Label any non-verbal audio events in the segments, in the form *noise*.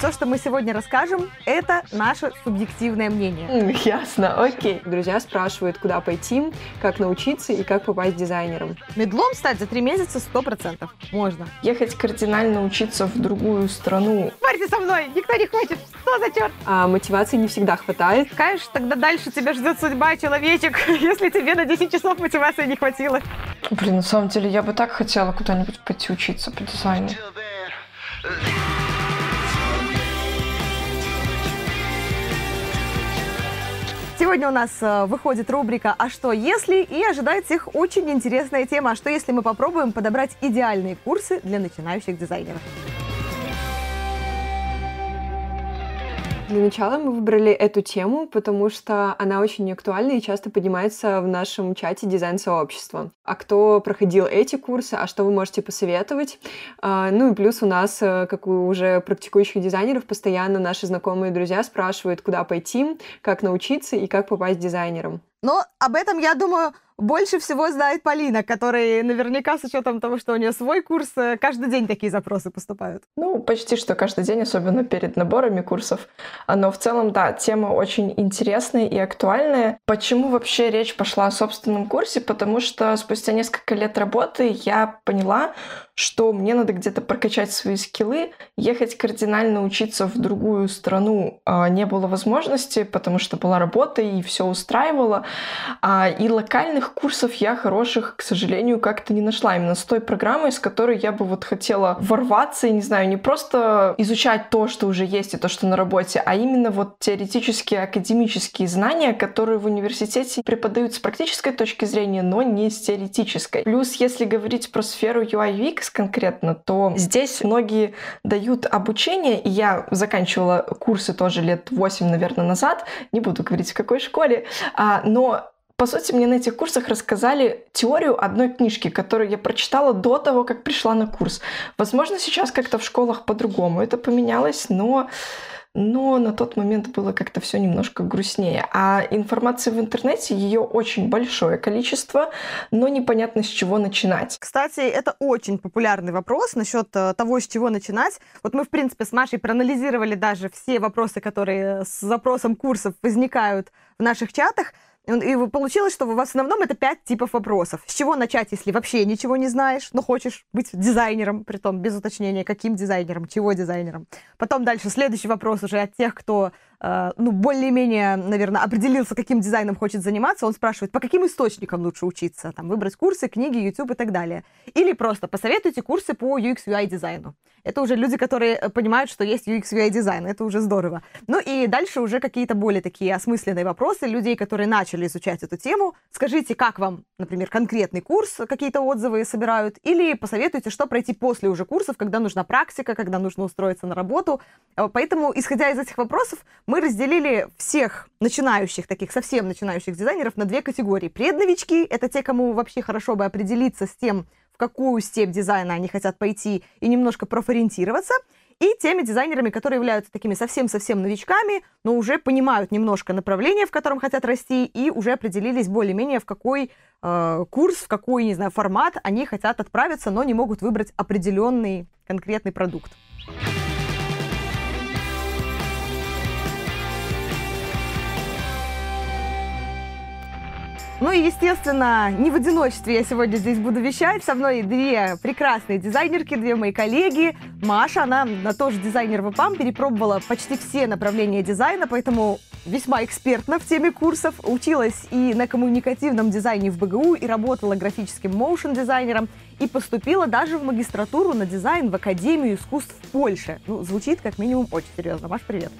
все, что мы сегодня расскажем, это наше субъективное мнение. Ясно, окей. Друзья спрашивают, куда пойти, как научиться и как попасть дизайнером. Медлом стать за три месяца 100% можно. Ехать кардинально учиться в другую страну. Спорьте со мной, никто не хочет. Что за черт? А мотивации не всегда хватает. Конечно, тогда дальше тебя ждет судьба, человечек, *laughs* если тебе на 10 часов мотивации не хватило. Блин, на самом деле я бы так хотела куда-нибудь пойти учиться по дизайну. Сегодня у нас э, выходит рубрика «А что если?» и ожидает всех очень интересная тема «А что если мы попробуем подобрать идеальные курсы для начинающих дизайнеров?» Для начала мы выбрали эту тему, потому что она очень актуальна и часто поднимается в нашем чате дизайн-сообщества. А кто проходил эти курсы, а что вы можете посоветовать? А, ну и плюс у нас, э, как у уже практикующих дизайнеров, постоянно наши знакомые друзья спрашивают, куда пойти, как научиться и как попасть дизайнером. Но об этом, я думаю, больше всего знает Полина, который наверняка с учетом того, что у нее свой курс, э, каждый день такие запросы поступают. Ну, почти что каждый день, особенно перед наборами курсов. Но в целом, да, тема очень интересная и актуальная. Почему вообще речь пошла о собственном курсе? Потому что спустя несколько лет работы я поняла, что мне надо где-то прокачать свои скиллы, ехать кардинально учиться в другую страну а, не было возможности, потому что была работа и все устраивало. А, и локальных курсов я хороших, к сожалению, как-то не нашла. Именно с той программой, с которой я бы вот хотела ворваться и, не знаю, не просто изучать то, что уже есть и то, что на работе, а именно вот теоретические, академические знания, которые в университете преподают с практической точки зрения, но не с теоретической. Плюс, если говорить про сферу UI UX, конкретно, то здесь многие дают обучение, и я заканчивала курсы тоже лет 8, наверное, назад, не буду говорить в какой школе, а, но по сути, мне на этих курсах рассказали теорию одной книжки, которую я прочитала до того, как пришла на курс. Возможно, сейчас как-то в школах по-другому это поменялось, но но на тот момент было как-то все немножко грустнее. А информации в интернете ее очень большое количество, но непонятно с чего начинать. Кстати, это очень популярный вопрос насчет э, того, с чего начинать. Вот мы, в принципе, с Машей проанализировали даже все вопросы, которые с запросом курсов возникают в наших чатах. И получилось, что в основном это пять типов вопросов. С чего начать, если вообще ничего не знаешь, но хочешь быть дизайнером, при том без уточнения, каким дизайнером, чего дизайнером. Потом дальше следующий вопрос уже от тех, кто ну, более-менее, наверное, определился, каким дизайном хочет заниматься, он спрашивает, по каким источникам лучше учиться, там, выбрать курсы, книги, YouTube и так далее. Или просто посоветуйте курсы по UX UI дизайну. Это уже люди, которые э, понимают, что есть UX UI дизайн, это уже здорово. Ну и дальше уже какие-то более такие осмысленные вопросы людей, которые начали изучать эту тему. Скажите, как вам, например, конкретный курс, какие-то отзывы собирают, или посоветуйте, что пройти после уже курсов, когда нужна практика, когда нужно устроиться на работу. Э, поэтому, исходя из этих вопросов, мы разделили всех начинающих, таких совсем начинающих дизайнеров на две категории. Предновички — это те, кому вообще хорошо бы определиться с тем, в какую степь дизайна они хотят пойти и немножко профориентироваться. И теми дизайнерами, которые являются такими совсем-совсем новичками, но уже понимают немножко направление, в котором хотят расти, и уже определились более-менее, в какой э, курс, в какой, не знаю, формат они хотят отправиться, но не могут выбрать определенный конкретный продукт. Ну и, естественно, не в одиночестве я сегодня здесь буду вещать. Со мной две прекрасные дизайнерки, две мои коллеги. Маша, она на тоже дизайнер ВПАМ, перепробовала почти все направления дизайна, поэтому весьма экспертна в теме курсов. Училась и на коммуникативном дизайне в БГУ, и работала графическим моушен-дизайнером, и поступила даже в магистратуру на дизайн в Академию искусств в Польше. Ну, звучит как минимум очень серьезно. Маш. Привет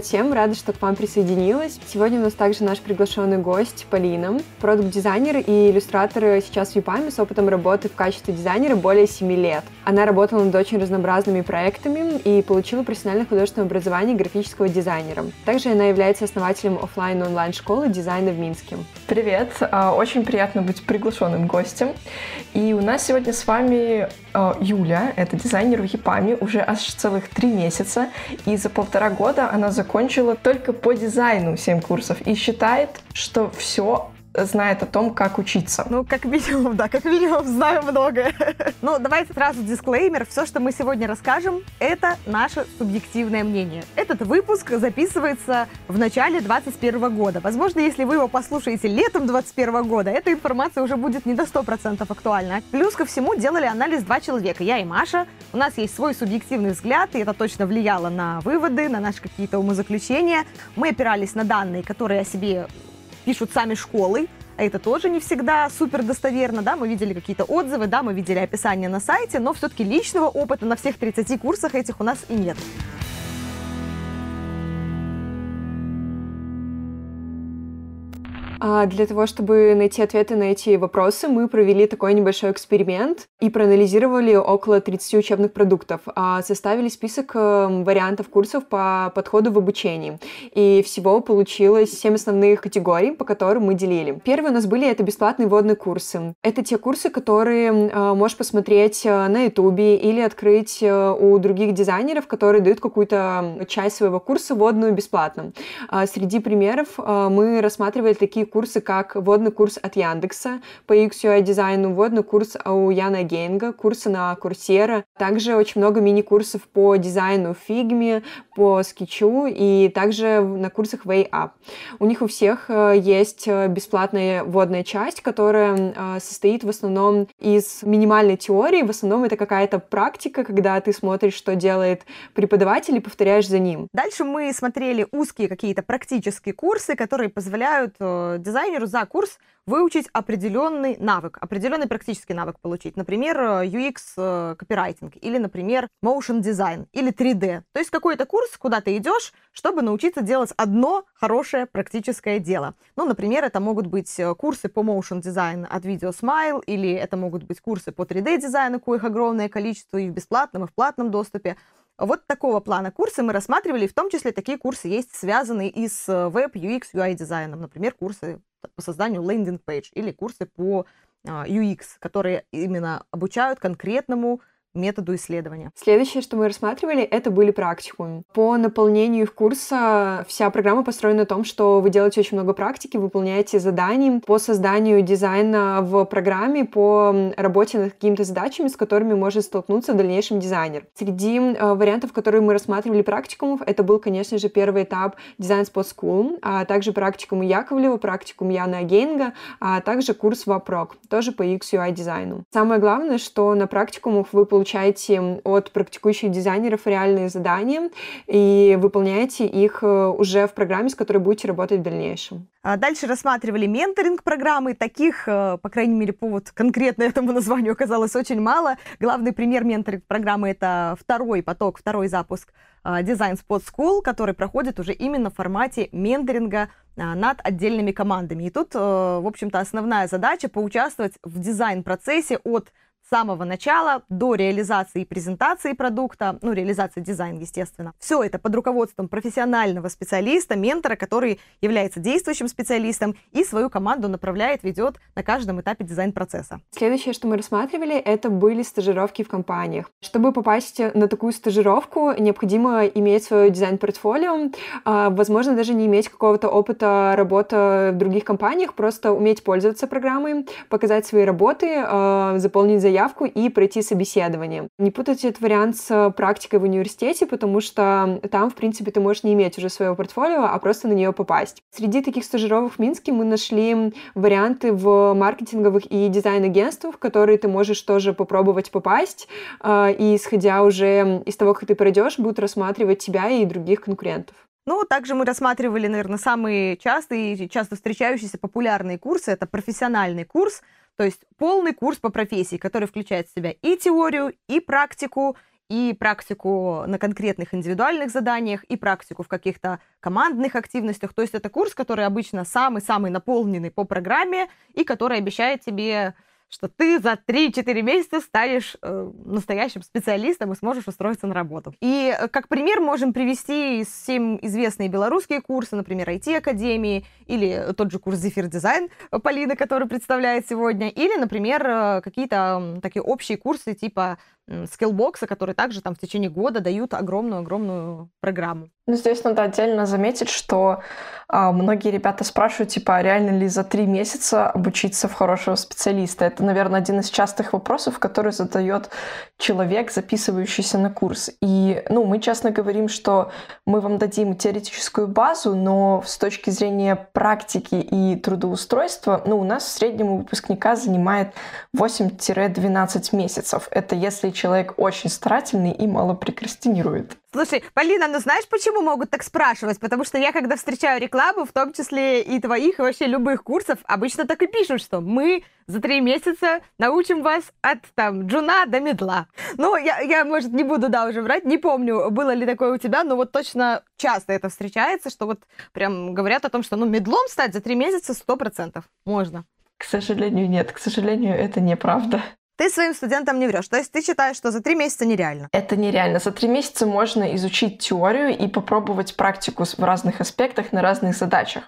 всем, рада, что к вам присоединилась. Сегодня у нас также наш приглашенный гость Полина, продукт-дизайнер и иллюстратор сейчас в ЮПАМе с опытом работы в качестве дизайнера более 7 лет. Она работала над очень разнообразными проектами и получила профессиональное художественное образование графического дизайнера. Также она является основателем офлайн онлайн школы дизайна в Минске. Привет, а, очень приятно быть приглашенным гостем. И у нас сегодня с вами Юля, это дизайнер в ЮПАМе уже аж целых три месяца, и за полтора года она закончила только по дизайну 7 курсов и считает, что все знает о том, как учиться. Ну, как минимум, да, как минимум знаю многое. *laughs* Ну, давайте сразу дисклеймер. Все, что мы сегодня расскажем, это наше субъективное мнение. Этот выпуск записывается в начале 2021 года. Возможно, если вы его послушаете летом 2021 года, эта информация уже будет не до 100% актуальна. Плюс ко всему делали анализ два человека, я и Маша. У нас есть свой субъективный взгляд, и это точно влияло на выводы, на наши какие-то умозаключения. Мы опирались на данные, которые о себе пишут сами школы, а это тоже не всегда супер достоверно, да, мы видели какие-то отзывы, да, мы видели описание на сайте, но все-таки личного опыта на всех 30 курсах этих у нас и нет. Для того, чтобы найти ответы на эти вопросы, мы провели такой небольшой эксперимент и проанализировали около 30 учебных продуктов, а составили список эм, вариантов курсов по подходу в обучении. И всего получилось 7 основных категорий, по которым мы делили. Первые у нас были это бесплатные вводные курсы. Это те курсы, которые э, можешь посмотреть э, на ютубе или открыть э, у других дизайнеров, которые дают какую-то часть своего курса вводную бесплатно. А среди примеров мы рассматривали такие курсы, как вводный курс от Яндекса по UX UI дизайну, вводный курс у Яна Гейнга, курсы на Курсера. Также очень много мини-курсов по дизайну в по скетчу и также на курсах Way Up. У них у всех э, есть э, бесплатная вводная часть, которая э, состоит в основном из минимальной теории. В основном это какая-то практика, когда ты смотришь, что делает преподаватель и повторяешь за ним. Дальше мы смотрели узкие какие-то практические курсы, которые позволяют дизайнеру за курс выучить определенный навык, определенный практический навык получить. Например, UX э, копирайтинг или, например, motion design или 3D. То есть какой-то курс, куда ты идешь, чтобы научиться делать одно хорошее практическое дело. Ну, например, это могут быть э, курсы по motion design от Video Smile или это могут быть курсы по 3D дизайну, коих огромное количество и в бесплатном, и в платном доступе. Вот такого плана курсы мы рассматривали, в том числе такие курсы есть, связанные и с веб, UX, UI дизайном, например, курсы по созданию landing page или курсы по UX, а, которые именно обучают конкретному методу исследования. Следующее, что мы рассматривали, это были практикумы. По наполнению их курса вся программа построена на том, что вы делаете очень много практики, выполняете задания по созданию дизайна в программе, по работе над какими-то задачами, с которыми может столкнуться в дальнейшем дизайнер. Среди э, вариантов, которые мы рассматривали практикумов, это был, конечно же, первый этап Design Spot School, а также практикум Яковлева, практикум Яна Гейнга, а также курс Вопрок, тоже по UX UI дизайну. Самое главное, что на практикумах вы получаете получаете от практикующих дизайнеров реальные задания и выполняете их э, уже в программе, с которой будете работать в дальнейшем. А дальше рассматривали менторинг программы. Таких, э, по крайней мере, по вот конкретно *laughs* этому названию оказалось очень мало. Главный пример менторинг программы — это второй поток, второй запуск а, Design Spot School, который проходит уже именно в формате менторинга а, над отдельными командами. И тут, э, в общем-то, основная задача поучаствовать в дизайн-процессе от самого начала до реализации презентации продукта, ну, реализации дизайна, естественно. Все это под руководством профессионального специалиста, ментора, который является действующим специалистом и свою команду направляет, ведет на каждом этапе дизайн-процесса. Следующее, что мы рассматривали, это были стажировки в компаниях. Чтобы попасть на такую стажировку, необходимо иметь свое дизайн-портфолио, а, возможно, даже не иметь какого-то опыта работы в других компаниях, просто уметь пользоваться программой, показать свои работы, а, заполнить заявку заявку и пройти собеседование. Не путайте этот вариант с практикой в университете, потому что там, в принципе, ты можешь не иметь уже своего портфолио, а просто на нее попасть. Среди таких стажировок в Минске мы нашли варианты в маркетинговых и дизайн-агентствах, в которые ты можешь тоже попробовать попасть, а, и исходя уже из того, как ты пройдешь, будут рассматривать тебя и других конкурентов. Ну, также мы рассматривали, наверное, самые частые и часто встречающиеся популярные курсы. Это профессиональный курс, то есть полный курс по профессии, который включает в себя и теорию, и практику, и практику на конкретных индивидуальных заданиях, и практику в каких-то командных активностях. То есть это курс, который обычно самый-самый наполненный по программе и который обещает тебе что ты за 3-4 месяца станешь э, настоящим специалистом и сможешь устроиться на работу. И э, как пример можем привести всем известные белорусские курсы, например, IT-академии, или тот же курс Зефир Дизайн Полины, который представляет сегодня, или, например, э, какие-то такие общие курсы типа скиллбокса, которые также там в течение года дают огромную-огромную программу. Ну, здесь надо отдельно заметить, что а, многие ребята спрашивают, типа, а реально ли за три месяца обучиться в хорошего специалиста? Это, наверное, один из частых вопросов, который задает человек, записывающийся на курс. И, ну, мы честно говорим, что мы вам дадим теоретическую базу, но с точки зрения практики и трудоустройства, ну, у нас в среднем у выпускника занимает 8-12 месяцев. Это если человек очень старательный и мало прокрастинирует. Слушай, Полина, ну знаешь, почему могут так спрашивать? Потому что я, когда встречаю рекламу, в том числе и твоих, и вообще любых курсов, обычно так и пишут, что мы за три месяца научим вас от там джуна до медла. Ну, я, я, может, не буду, да, уже врать, не помню, было ли такое у тебя, но вот точно часто это встречается, что вот прям говорят о том, что, ну, медлом стать за три месяца сто процентов можно. К сожалению, нет. К сожалению, это неправда. Ты своим студентам не врешь. То есть ты считаешь, что за три месяца нереально? Это нереально. За три месяца можно изучить теорию и попробовать практику в разных аспектах на разных задачах.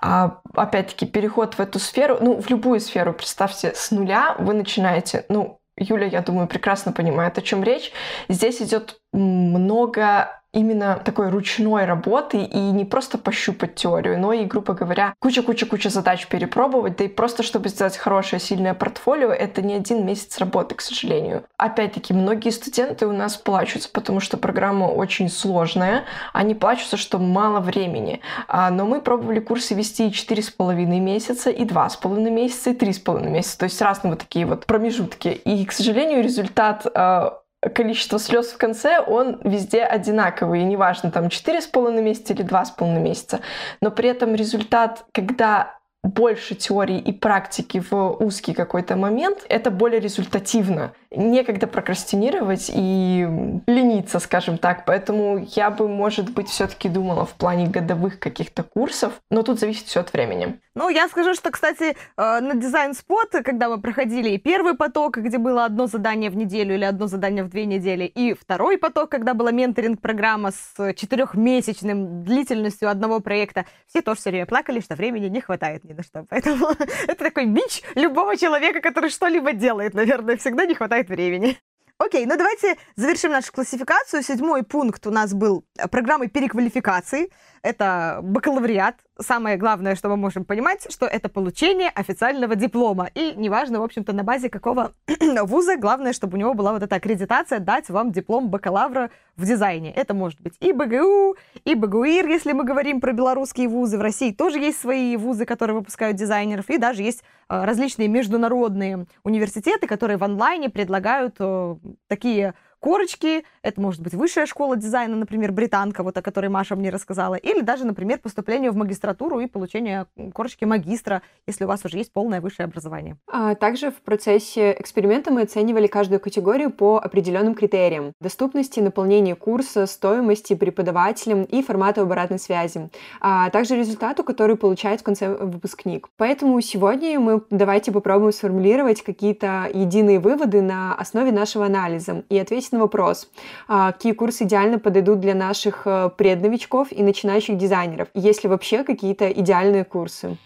А, опять-таки, переход в эту сферу, ну, в любую сферу, представьте, с нуля вы начинаете, ну, Юля, я думаю, прекрасно понимает, о чем речь. Здесь идет много именно такой ручной работы и не просто пощупать теорию, но и, грубо говоря, куча-куча-куча задач перепробовать, да и просто, чтобы сделать хорошее, сильное портфолио, это не один месяц работы, к сожалению. Опять-таки, многие студенты у нас плачутся, потому что программа очень сложная, они плачутся, что мало времени. А, но мы пробовали курсы вести и 4,5 месяца, и 2,5 месяца, и 3,5 месяца, то есть разные вот такие вот промежутки. И, к сожалению, результат а, количество слез в конце, он везде одинаковый. И неважно, там 4,5 месяца или 2,5 месяца. Но при этом результат, когда больше теории и практики в узкий какой-то момент, это более результативно. Некогда прокрастинировать и лениться, скажем так. Поэтому я бы, может быть, все-таки думала в плане годовых каких-то курсов, но тут зависит все от времени. Ну, я скажу, что, кстати, э, на дизайн спот, когда мы проходили и первый поток, где было одно задание в неделю или одно задание в две недели, и второй поток, когда была менторинг-программа с четырехмесячным длительностью одного проекта, все тоже все время плакали, что времени не хватает ни на что. Поэтому *laughs* это такой бич любого человека, который что-либо делает, наверное, всегда не хватает времени. Окей, ну давайте завершим нашу классификацию. Седьмой пункт у нас был э, программы переквалификации. Это бакалавриат, самое главное, что мы можем понимать, что это получение официального диплома. И неважно, в общем-то, на базе какого *clears throat* вуза, главное, чтобы у него была вот эта аккредитация дать вам диплом бакалавра в дизайне. Это может быть и БГУ, и БГУИР, если мы говорим про белорусские вузы. В России тоже есть свои вузы, которые выпускают дизайнеров, и даже есть э, различные международные университеты, которые в онлайне предлагают э, такие корочки, это может быть высшая школа дизайна, например, британка, вот о которой Маша мне рассказала, или даже, например, поступление в магистратуру и получение корочки магистра, если у вас уже есть полное высшее образование. А также в процессе эксперимента мы оценивали каждую категорию по определенным критериям. Доступности, наполнения курса, стоимости преподавателям и формату обратной связи, а также результату, который получает в конце выпускник. Поэтому сегодня мы давайте попробуем сформулировать какие-то единые выводы на основе нашего анализа и ответить на вопрос, а, какие курсы идеально подойдут для наших э, предновичков и начинающих дизайнеров, есть ли вообще какие-то идеальные курсы.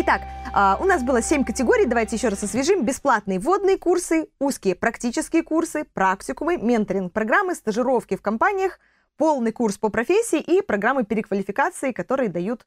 Итак, а, у нас было 7 категорий, давайте еще раз освежим. Бесплатные вводные курсы, узкие практические курсы, практикумы, менторинг-программы, стажировки в компаниях, полный курс по профессии и программы переквалификации, которые дают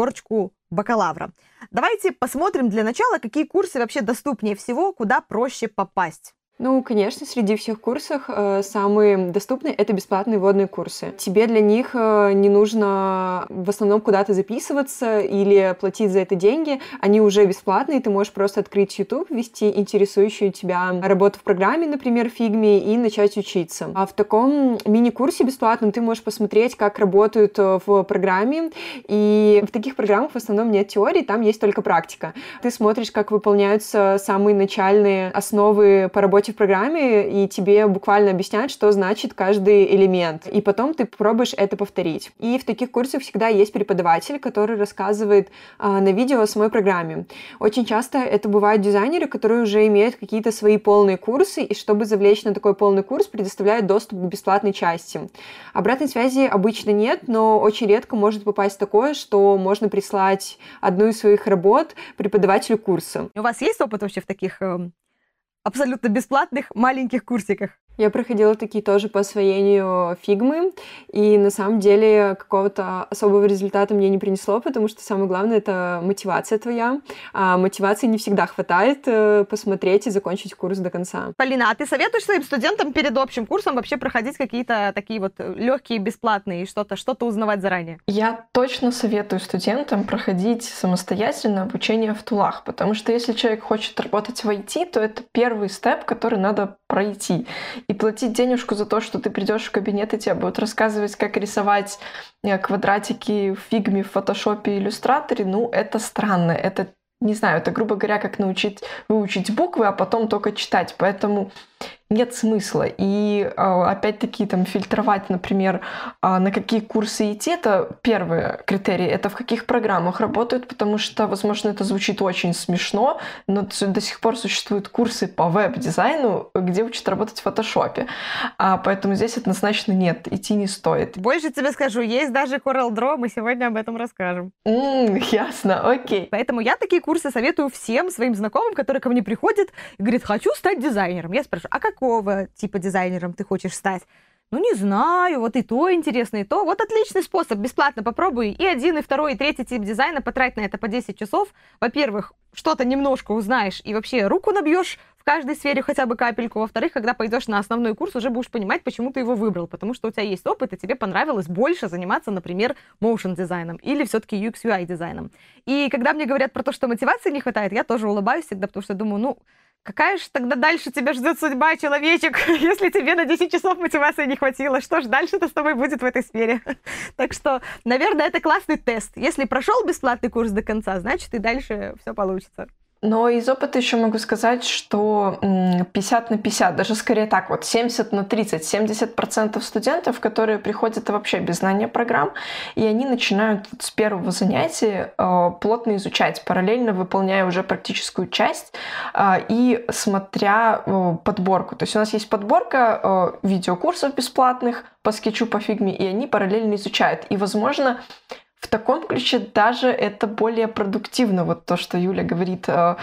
корочку бакалавра. Давайте посмотрим для начала, какие курсы вообще доступнее всего, куда проще попасть. Ну, конечно, среди всех курсов э, самые доступные — это бесплатные водные курсы. Тебе для них э, не нужно в основном куда-то записываться или платить за это деньги. Они уже бесплатные, ты можешь просто открыть YouTube, вести интересующую тебя работу в программе, например, в и начать учиться. А в таком мини-курсе бесплатном ты можешь посмотреть, как работают э, в программе, и в таких программах в основном нет теории, там есть только практика. Ты смотришь, как выполняются самые начальные основы по работе в программе, и тебе буквально объясняют, что значит каждый элемент. И потом ты пробуешь это повторить. И в таких курсах всегда есть преподаватель, который рассказывает а, на видео о самой программе. Очень часто это бывают дизайнеры, которые уже имеют какие-то свои полные курсы, и чтобы завлечь на такой полный курс, предоставляют доступ к бесплатной части. Обратной связи обычно нет, но очень редко может попасть такое, что можно прислать одну из своих работ преподавателю курса. У вас есть опыт вообще в таких э, абсолютно бесплатных маленьких курсиках? Я проходила такие тоже по освоению фигмы, и на самом деле какого-то особого результата мне не принесло, потому что самое главное — это мотивация твоя. А мотивации не всегда хватает э, посмотреть и закончить курс до конца. Полина, а ты советуешь своим студентам перед общим курсом вообще проходить какие-то такие вот легкие, бесплатные, что-то что-то узнавать заранее? Я точно советую студентам проходить самостоятельно обучение в тулах, потому что если человек хочет работать в IT, то это первый степ, который надо пройти и платить денежку за то, что ты придешь в кабинет и тебе будут рассказывать, как рисовать э, квадратики в фигме, в фотошопе, иллюстраторе, ну, это странно, это не знаю, это, грубо говоря, как научить выучить буквы, а потом только читать. Поэтому нет смысла. И а, опять-таки там фильтровать, например, а, на какие курсы идти, это первый критерий, это в каких программах работают, потому что, возможно, это звучит очень смешно, но до сих пор существуют курсы по веб-дизайну, где учат работать в фотошопе. А, поэтому здесь однозначно нет, идти не стоит. Больше тебе скажу, есть даже Corel Draw, мы сегодня об этом расскажем. Mm, ясно, окей. Поэтому я такие курсы советую всем своим знакомым, которые ко мне приходят и говорят, хочу стать дизайнером. Я спрашиваю, а как какого типа дизайнером ты хочешь стать? Ну, не знаю, вот и то интересно, и то. Вот отличный способ, бесплатно попробуй. И один, и второй, и третий тип дизайна, потрать на это по 10 часов. Во-первых, что-то немножко узнаешь, и вообще руку набьешь в каждой сфере хотя бы капельку. Во-вторых, когда пойдешь на основной курс, уже будешь понимать, почему ты его выбрал. Потому что у тебя есть опыт, и тебе понравилось больше заниматься, например, motion дизайном или все-таки UX UI дизайном. И когда мне говорят про то, что мотивации не хватает, я тоже улыбаюсь всегда, потому что думаю, ну, Какая же тогда дальше тебя ждет судьба, человечек, *laughs* если тебе на 10 часов мотивации не хватило? Что ж дальше-то с тобой будет в этой сфере? *laughs* Так что, наверное, это классный тест. Если прошел бесплатный курс до конца, значит и дальше все получится. Но из опыта еще могу сказать, что 50 на 50, даже скорее так, вот 70 на 30, 70 процентов студентов, которые приходят вообще без знания программ, и они начинают с первого занятия э, плотно изучать, параллельно выполняя уже практическую часть э, и смотря э, подборку. То есть у нас есть подборка э, видеокурсов бесплатных по скетчу, по фигме, и они параллельно изучают. И, возможно, в таком ключе даже это более продуктивно. Вот то, что Юля говорит, э,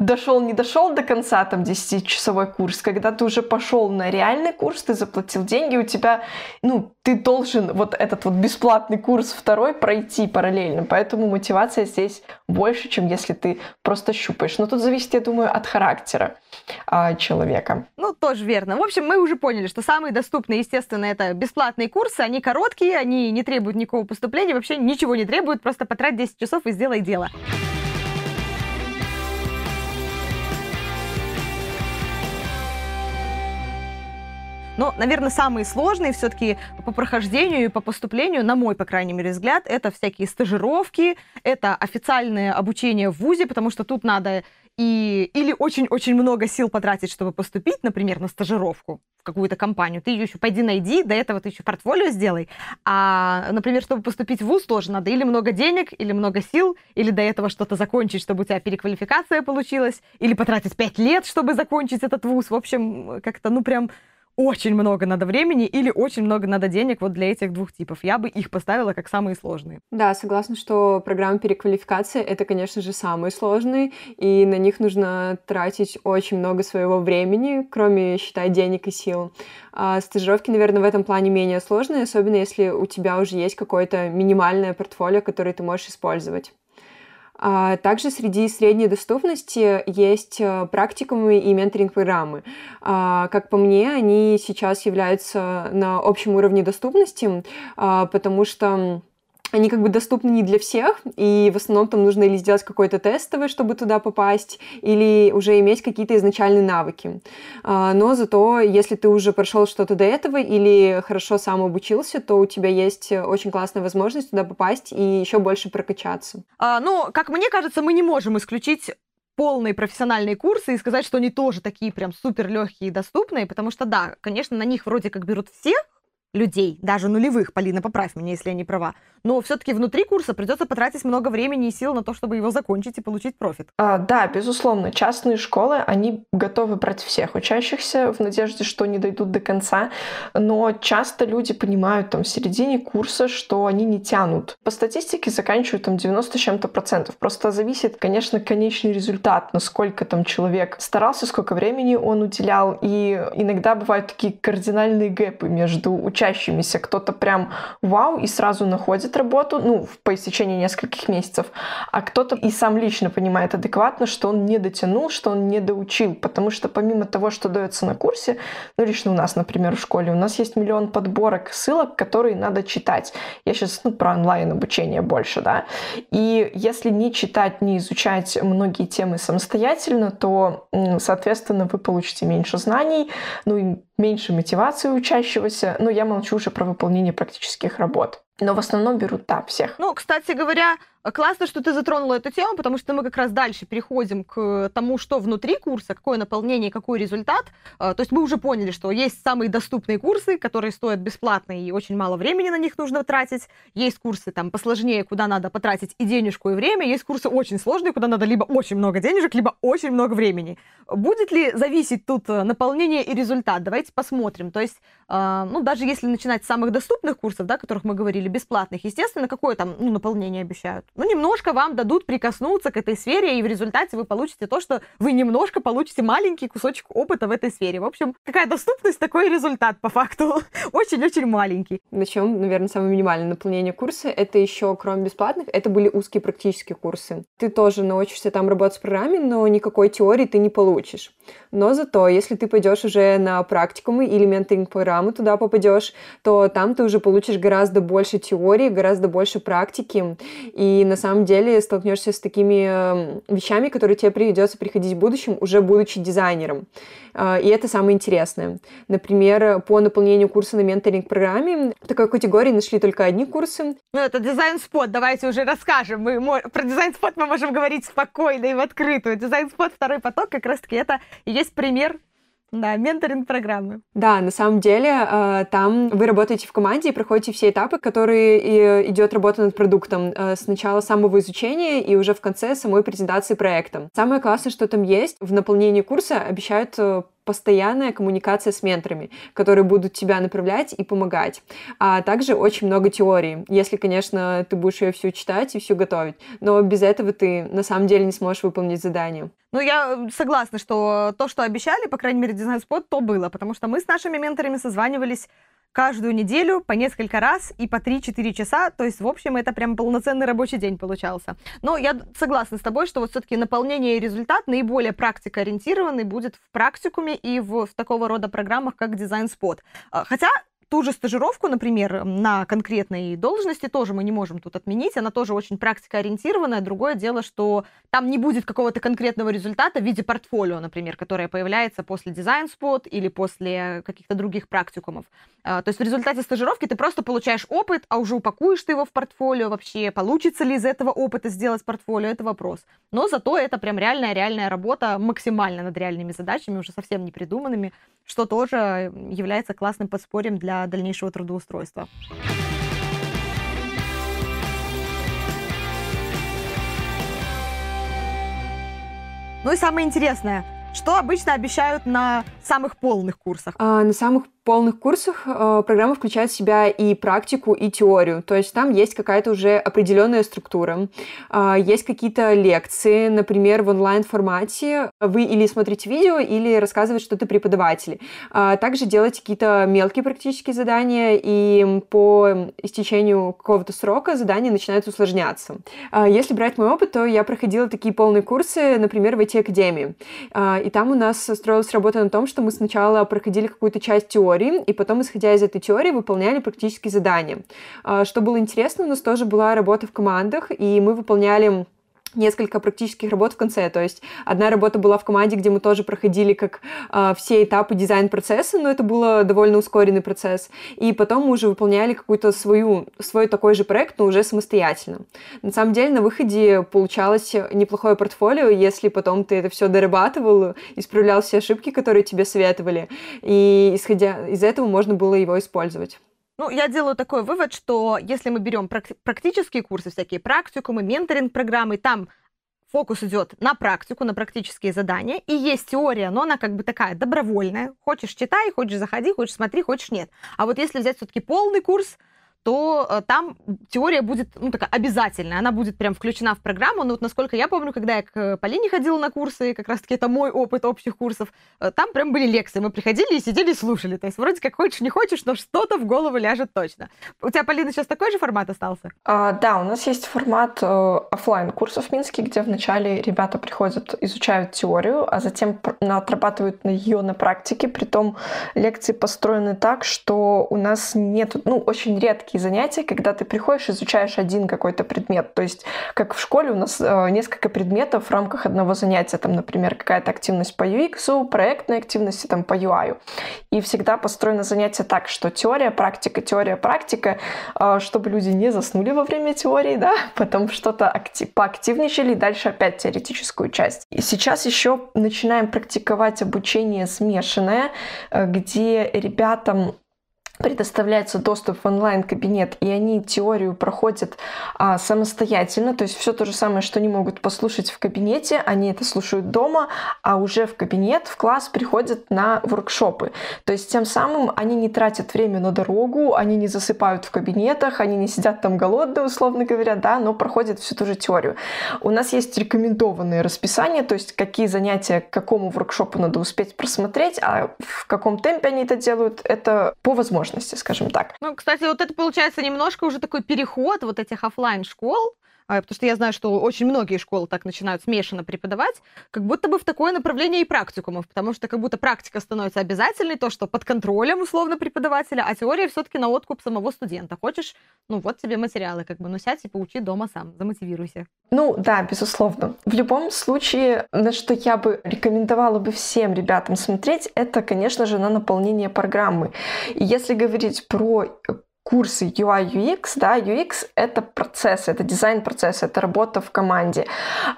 дошел, не дошел до конца, там, 10-часовой курс. Когда ты уже пошел на реальный курс, ты заплатил деньги, у тебя, ну, ты должен вот этот вот бесплатный курс второй пройти параллельно. Поэтому мотивация здесь больше, чем если ты просто щупаешь. Но тут зависит, я думаю, от характера а, человека. Ну, тоже верно. В общем, мы уже поняли, что самые доступные, естественно, это бесплатные курсы. Они короткие, они не требуют никакого поступления, вообще ничего не требуют, просто потрать 10 часов и сделай дело. Но, наверное, самые сложные все-таки по прохождению и по поступлению, на мой, по крайней мере, взгляд, это всякие стажировки, это официальное обучение в ВУЗе, потому что тут надо и или очень-очень много сил потратить, чтобы поступить, например, на стажировку в какую-то компанию, ты ее еще пойди найди, до этого ты еще портфолио сделай. А, например, чтобы поступить в ВУЗ, тоже надо или много денег, или много сил, или до этого что-то закончить, чтобы у тебя переквалификация получилась, или потратить пять лет, чтобы закончить этот ВУЗ. В общем, как-то, ну, прям очень много надо времени или очень много надо денег вот для этих двух типов. Я бы их поставила как самые сложные. Да, согласна, что программы переквалификации — это, конечно же, самые сложные, и на них нужно тратить очень много своего времени, кроме, считай, денег и сил. А стажировки, наверное, в этом плане менее сложные, особенно если у тебя уже есть какое-то минимальное портфолио, которое ты можешь использовать. А также среди средней доступности есть э, практикумы и менторинг-программы. А, как по мне, они сейчас являются на общем уровне доступности, а, потому что они как бы доступны не для всех, и в основном там нужно или сделать какой-то тестовый, чтобы туда попасть, или уже иметь какие-то изначальные навыки. А, но зато, если ты уже прошел что-то до этого или хорошо сам обучился, то у тебя есть очень классная возможность туда попасть и еще больше прокачаться. А, ну, как мне кажется, мы не можем исключить полные профессиональные курсы и сказать, что они тоже такие прям супер легкие и доступные, потому что да, конечно, на них вроде как берут всех, людей, даже нулевых, Полина, поправь меня, если я не права. Но все-таки внутри курса придется потратить много времени и сил на то, чтобы его закончить и получить профит. А, да, безусловно. Частные школы, они готовы брать всех учащихся в надежде, что они дойдут до конца. Но часто люди понимают там в середине курса, что они не тянут. По статистике заканчивают там 90 с чем-то процентов. Просто зависит, конечно, конечный результат, насколько там человек старался, сколько времени он уделял. И иногда бывают такие кардинальные гэпы между учащимися. Кто-то прям вау и сразу находит работу, ну, по истечении нескольких месяцев, а кто-то и сам лично понимает адекватно, что он не дотянул, что он не доучил, потому что помимо того, что дается на курсе, ну, лично у нас, например, в школе, у нас есть миллион подборок ссылок, которые надо читать. Я сейчас, ну, про онлайн обучение больше, да. И если не читать, не изучать многие темы самостоятельно, то, соответственно, вы получите меньше знаний, ну, и меньше мотивации учащегося. Ну, я молчу уже про выполнение практических работ. Но в основном берут, да, всех. Ну, кстати говоря, Классно, что ты затронула эту тему, потому что мы как раз дальше переходим к тому, что внутри курса, какое наполнение, какой результат. А, то есть мы уже поняли, что есть самые доступные курсы, которые стоят бесплатно и очень мало времени на них нужно тратить. Есть курсы там посложнее, куда надо потратить и денежку, и время. Есть курсы очень сложные, куда надо либо очень много денежек, либо очень много времени. Будет ли зависеть тут э, наполнение и результат? Давайте посмотрим. То есть, ну, даже если начинать с самых доступных курсов, да, о которых мы говорили, бесплатных, естественно, какое там ну, наполнение обещают? ну, немножко вам дадут прикоснуться к этой сфере, и в результате вы получите то, что вы немножко получите маленький кусочек опыта в этой сфере. В общем, какая доступность, такой результат по факту. *laughs* Очень-очень маленький. Начнем, наверное, самое минимальное наполнение курса. Это еще, кроме бесплатных, это были узкие практические курсы. Ты тоже научишься там работать в программе, но никакой теории ты не получишь. Но зато, если ты пойдешь уже на практикумы или менторинг-программы туда попадешь, то там ты уже получишь гораздо больше теории, гораздо больше практики. И на самом деле столкнешься с такими эм, вещами, которые тебе придется приходить в будущем, уже будучи дизайнером. А, и это самое интересное. Например, по наполнению курса на менторинг-программе в такой категории нашли только одни курсы. Ну, это дизайн-спот, давайте уже расскажем. Мы, про дизайн-спот мы можем говорить спокойно и в открытую. Дизайн-спот, второй поток, как раз-таки это и есть пример да, менторинг программы. Да, на самом деле э, там вы работаете в команде и проходите все этапы, которые идет работа над продуктом. Э, сначала самого изучения и уже в конце самой презентации проекта. Самое классное, что там есть, в наполнении курса обещают э, постоянная коммуникация с менторами, которые будут тебя направлять и помогать. А также очень много теории, если, конечно, ты будешь ее всю читать и всю готовить. Но без этого ты на самом деле не сможешь выполнить задание. Ну, я согласна, что то, что обещали, по крайней мере, дизайн-спот, то было, потому что мы с нашими менторами созванивались каждую неделю по несколько раз и по 3-4 часа. То есть, в общем, это прям полноценный рабочий день получался. Но я согласна с тобой, что вот все-таки наполнение и результат наиболее практикоориентированный будет в практикуме и в, в такого рода программах, как дизайн-спот. А, хотя Ту же стажировку, например, на конкретной должности тоже мы не можем тут отменить. Она тоже очень практикоориентированная. Другое дело, что там не будет какого-то конкретного результата в виде портфолио, например, которое появляется после дизайн-спот или после каких-то других практикумов. А, то есть в результате стажировки ты просто получаешь опыт, а уже упакуешь ты его в портфолио вообще. Получится ли из этого опыта сделать портфолио, это вопрос. Но зато это прям реальная-реальная работа максимально над реальными задачами, уже совсем не придуманными, что тоже является классным подспорьем для дальнейшего трудоустройства. Ну и самое интересное, что обычно обещают на самых полных курсах? А, на самых полных курсах э, программа включает в себя и практику, и теорию. То есть там есть какая-то уже определенная структура, э, есть какие-то лекции, например, в онлайн-формате. Вы или смотрите видео, или рассказывают что-то преподаватели. Э, также делаете какие-то мелкие практические задания, и по истечению какого-то срока задания начинают усложняться. Э, если брать мой опыт, то я проходила такие полные курсы, например, в IT-академии. Э, и там у нас строилась работа на том, что мы сначала проходили какую-то часть теории, теории, и потом, исходя из этой теории, выполняли практические задания. А, что было интересно, у нас тоже была работа в командах, и мы выполняли несколько практических работ в конце. То есть одна работа была в команде, где мы тоже проходили как э, все этапы дизайн-процесса, но это был довольно ускоренный процесс. И потом мы уже выполняли какую-то свою, свой такой же проект, но уже самостоятельно. На самом деле на выходе получалось неплохое портфолио, если потом ты это все дорабатывал, исправлял все ошибки, которые тебе советовали. И исходя из этого можно было его использовать. Ну, я делаю такой вывод, что если мы берем практические курсы, всякие практикумы, менторинг-программы, там фокус идет на практику, на практические задания, и есть теория, но она как бы такая добровольная. Хочешь читай, хочешь заходи, хочешь смотри, хочешь нет. А вот если взять все-таки полный курс, то э, там теория будет, ну, такая обязательная, она будет прям включена в программу, но вот насколько я помню, когда я к Полине ходила на курсы, как раз-таки это мой опыт общих курсов, э, там прям были лекции, мы приходили и сидели и слушали, то есть вроде как хочешь, не хочешь, но что-то в голову ляжет точно. У тебя, Полина, сейчас такой же формат остался? А, да, у нас есть формат э, офлайн курсов в Минске, где вначале ребята приходят, изучают теорию, а затем отрабатывают ее на практике, притом лекции построены так, что у нас нет, ну, очень редкие такие занятия, когда ты приходишь, изучаешь один какой-то предмет. То есть, как в школе у нас э, несколько предметов в рамках одного занятия. Там, например, какая-то активность по UX, проектная активность там, по UI. И всегда построено занятие так, что теория, практика, теория, практика, э, чтобы люди не заснули во время теории, да, *laughs* потом что-то актив, поактивничали, и дальше опять теоретическую часть. И сейчас еще начинаем практиковать обучение смешанное, э, где ребятам предоставляется доступ в онлайн-кабинет, и они теорию проходят а, самостоятельно, то есть все то же самое, что они могут послушать в кабинете, они это слушают дома, а уже в кабинет, в класс приходят на воркшопы. То есть тем самым они не тратят время на дорогу, они не засыпают в кабинетах, они не сидят там голодные, условно говоря, да, но проходят всю ту же теорию. У нас есть рекомендованные расписания, то есть какие занятия к какому воркшопу надо успеть просмотреть, а в каком темпе они это делают, это по возможности возможности, скажем так. Ну, кстати, вот это получается немножко уже такой переход вот этих офлайн школ потому что я знаю, что очень многие школы так начинают смешанно преподавать, как будто бы в такое направление и практикумов, потому что как будто практика становится обязательной, то, что под контролем условно преподавателя, а теория все-таки на откуп самого студента. Хочешь, ну вот тебе материалы, как бы, ну сядь и поучи дома сам, замотивируйся. Ну да, безусловно. В любом случае, на что я бы рекомендовала бы всем ребятам смотреть, это, конечно же, на наполнение программы. И если говорить про курсы UI UX, да, UX это процесс, это дизайн процесса, это работа в команде.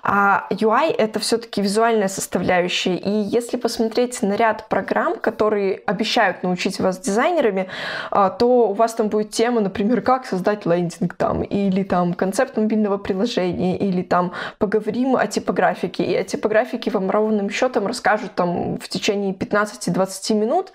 А UI это все-таки визуальная составляющая. И если посмотреть на ряд программ, которые обещают научить вас дизайнерами, а, то у вас там будет тема, например, как создать лендинг там, или там концепт мобильного приложения, или там поговорим о типографике. И о типографике вам ровным счетом расскажут там в течение 15-20 минут.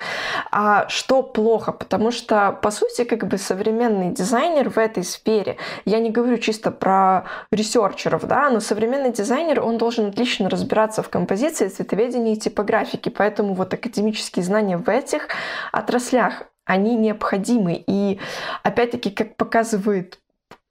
А что плохо? Потому что, по сути, как бы современный дизайнер в этой сфере, я не говорю чисто про ресерчеров, да, но современный дизайнер, он должен отлично разбираться в композиции, цветоведении и типографике, поэтому вот академические знания в этих отраслях, они необходимы. И опять-таки, как показывает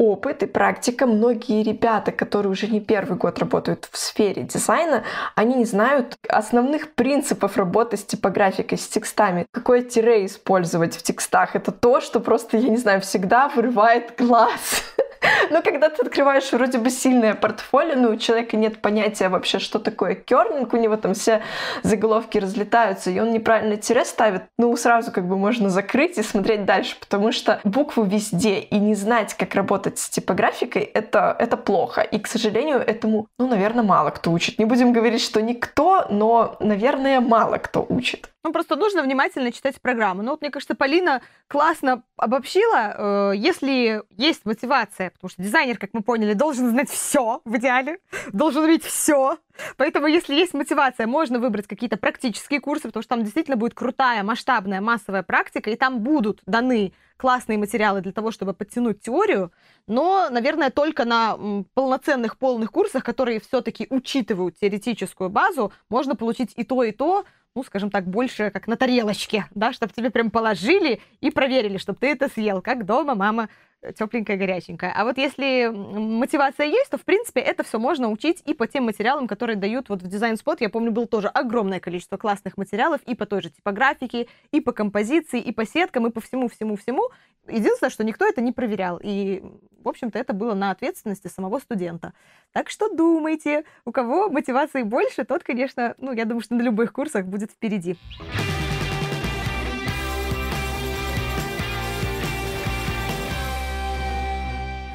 опыт и практика. Многие ребята, которые уже не первый год работают в сфере дизайна, они не знают основных принципов работы с типографикой, с текстами. Какое тире использовать в текстах? Это то, что просто, я не знаю, всегда вырывает глаз. *laughs* Но когда ты открываешь вроде бы сильное портфолио, но у человека нет понятия вообще, что такое кернинг, у него там все заголовки разлетаются, и он неправильно тире ставит, ну, сразу как бы можно закрыть и смотреть дальше, потому что буквы везде, и не знать, как работать с типографикой, это, это плохо. И, к сожалению, этому, ну, наверное, мало кто учит. Не будем говорить, что никто, но, наверное, мало кто учит. Ну, просто нужно внимательно читать программу. Ну, вот, мне кажется, Полина классно обобщила. Э, если есть мотивация, потому что дизайнер, как мы поняли, должен знать все в идеале, должен уметь все. Поэтому, если есть мотивация, можно выбрать какие-то практические курсы, потому что там действительно будет крутая, масштабная, массовая практика, и там будут даны классные материалы для того, чтобы подтянуть теорию, но, наверное, только на полноценных полных курсах, которые все-таки учитывают теоретическую базу, можно получить и то, и то, ну, скажем так, больше как на тарелочке, да, чтобы тебе прям положили и проверили, чтобы ты это съел, как дома мама тепленькое, горяченькое. А вот если мотивация есть, то, в принципе, это все можно учить и по тем материалам, которые дают вот в дизайн спот. Я помню, было тоже огромное количество классных материалов и по той же типографике, и по композиции, и по сеткам, и по всему-всему-всему. Единственное, что никто это не проверял. И, в общем-то, это было на ответственности самого студента. Так что думайте, у кого мотивации больше, тот, конечно, ну, я думаю, что на любых курсах будет впереди.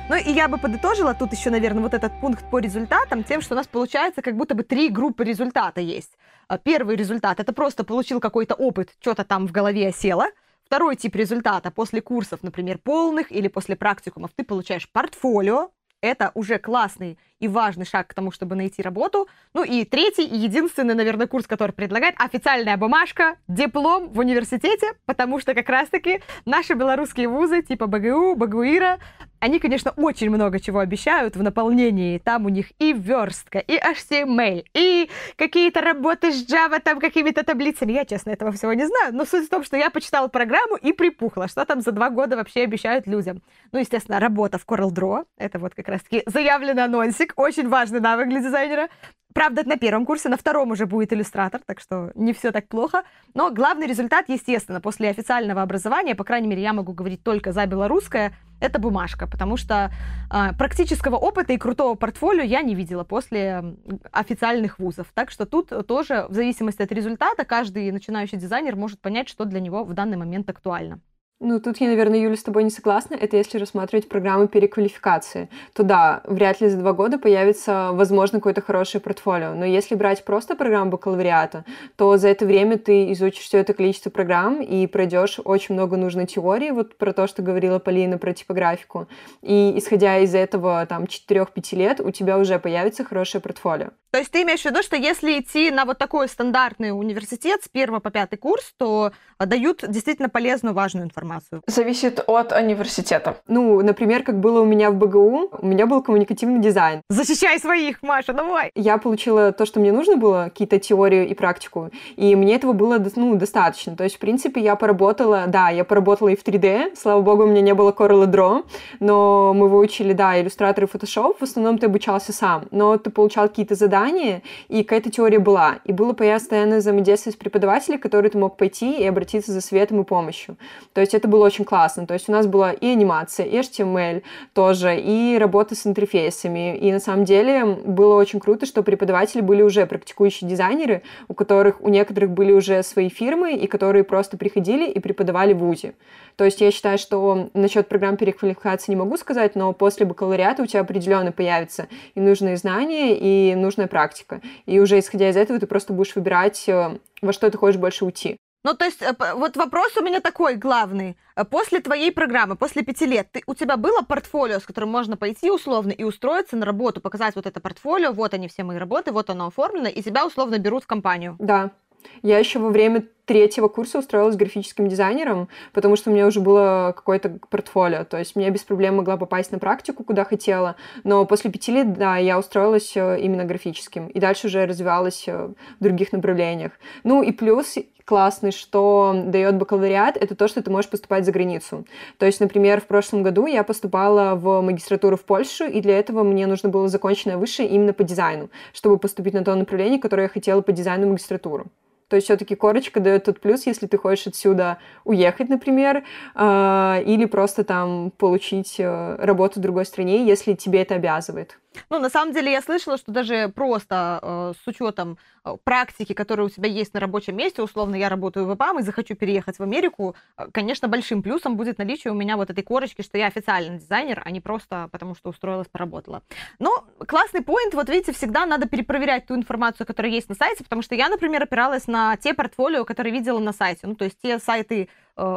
Ну и я бы подытожила тут еще, наверное, вот этот пункт по результатам тем, что у нас получается как будто бы три группы результата есть. А, первый результат — это просто получил какой-то опыт, что-то там в голове осело. Второй тип результата после курсов, например, полных или после практикумов, ты получаешь портфолио, это уже классный и важный шаг к тому, чтобы найти работу. Ну и третий и единственный, наверное, курс, который предлагает официальная бумажка, диплом в университете, потому что как раз-таки наши белорусские вузы типа БГУ, БГУИРа, они, конечно, очень много чего обещают в наполнении. Там у них и верстка, и HTML, и какие-то работы с Java, там какими-то таблицами. Я, честно, этого всего не знаю, но суть в том, что я почитала программу и припухла, что там за два года вообще обещают людям. Ну, естественно, работа в CorelDRAW, это вот как раз-таки заявленный анонсик, очень важный навык для дизайнера. Правда, на первом курсе, на втором уже будет иллюстратор, так что не все так плохо. Но главный результат, естественно, после официального образования, по крайней мере, я могу говорить только за белорусское, это бумажка, потому что э, практического опыта и крутого портфолио я не видела после официальных вузов. Так что тут тоже, в зависимости от результата, каждый начинающий дизайнер может понять, что для него в данный момент актуально. Ну, тут я, наверное, Юля, с тобой не согласна. Это если рассматривать программы переквалификации, то да, вряд ли за два года появится, возможно, какое-то хорошее портфолио. Но если брать просто программу бакалавриата, то за это время ты изучишь все это количество программ и пройдешь очень много нужной теории, вот про то, что говорила Полина про типографику. И исходя из этого, там, 4-5 лет, у тебя уже появится хорошее портфолио. То есть ты имеешь в виду, что если идти на вот такой стандартный университет с первого по пятый курс, то дают действительно полезную, важную информацию? Зависит от университета. Ну, например, как было у меня в БГУ, у меня был коммуникативный дизайн. Защищай своих, Маша, давай! Я получила то, что мне нужно было, какие-то теорию и практику, и мне этого было ну, достаточно. То есть, в принципе, я поработала, да, я поработала и в 3D, слава богу, у меня не было Corel Draw, но мы выучили, да, иллюстратор и Photoshop, в основном ты обучался сам, но ты получал какие-то задания, и какая-то теория была. И было постоянное взаимодействие с преподавателем, который ты мог пойти и обратиться за светом и помощью. То есть это было очень классно. То есть у нас была и анимация, и HTML тоже, и работа с интерфейсами. И на самом деле было очень круто, что преподаватели были уже практикующие дизайнеры, у которых у некоторых были уже свои фирмы, и которые просто приходили и преподавали в ВУЗе. То есть я считаю, что насчет программ переквалификации не могу сказать, но после бакалавриата у тебя определенно появятся и нужные знания, и нужная практика. И уже исходя из этого ты просто будешь выбирать, э, во что ты хочешь больше уйти. Ну, то есть, э, вот вопрос у меня такой главный. Э, после твоей программы, после пяти лет, ты, у тебя было портфолио, с которым можно пойти условно и устроиться на работу, показать вот это портфолио, вот они все мои работы, вот оно оформлено, и тебя условно берут в компанию? Да. Я еще во время третьего курса устроилась графическим дизайнером, потому что у меня уже было какое-то портфолио. То есть я без проблем могла попасть на практику, куда хотела. Но после пяти лет, да, я устроилась э, именно графическим. И дальше уже развивалась э, в других направлениях. Ну и плюс классный, что дает бакалавриат, это то, что ты можешь поступать за границу. То есть, например, в прошлом году я поступала в магистратуру в Польшу, и для этого мне нужно было законченное высшее именно по дизайну, чтобы поступить на то направление, которое я хотела по дизайну магистратуру. То есть все-таки корочка дает тот плюс, если ты хочешь отсюда уехать, например, э, или просто там получить э, работу в другой стране, если тебе это обязывает. Ну, на самом деле, я слышала, что даже просто э, с учетом э, практики, которая у тебя есть на рабочем месте, условно, я работаю в ИПАМ и захочу переехать в Америку, э, конечно, большим плюсом будет наличие у меня вот этой корочки, что я официальный дизайнер, а не просто потому, что устроилась, поработала. Но классный поинт, вот видите, всегда надо перепроверять ту информацию, которая есть на сайте, потому что я, например, опиралась на те портфолио, которые видела на сайте, ну, то есть те сайты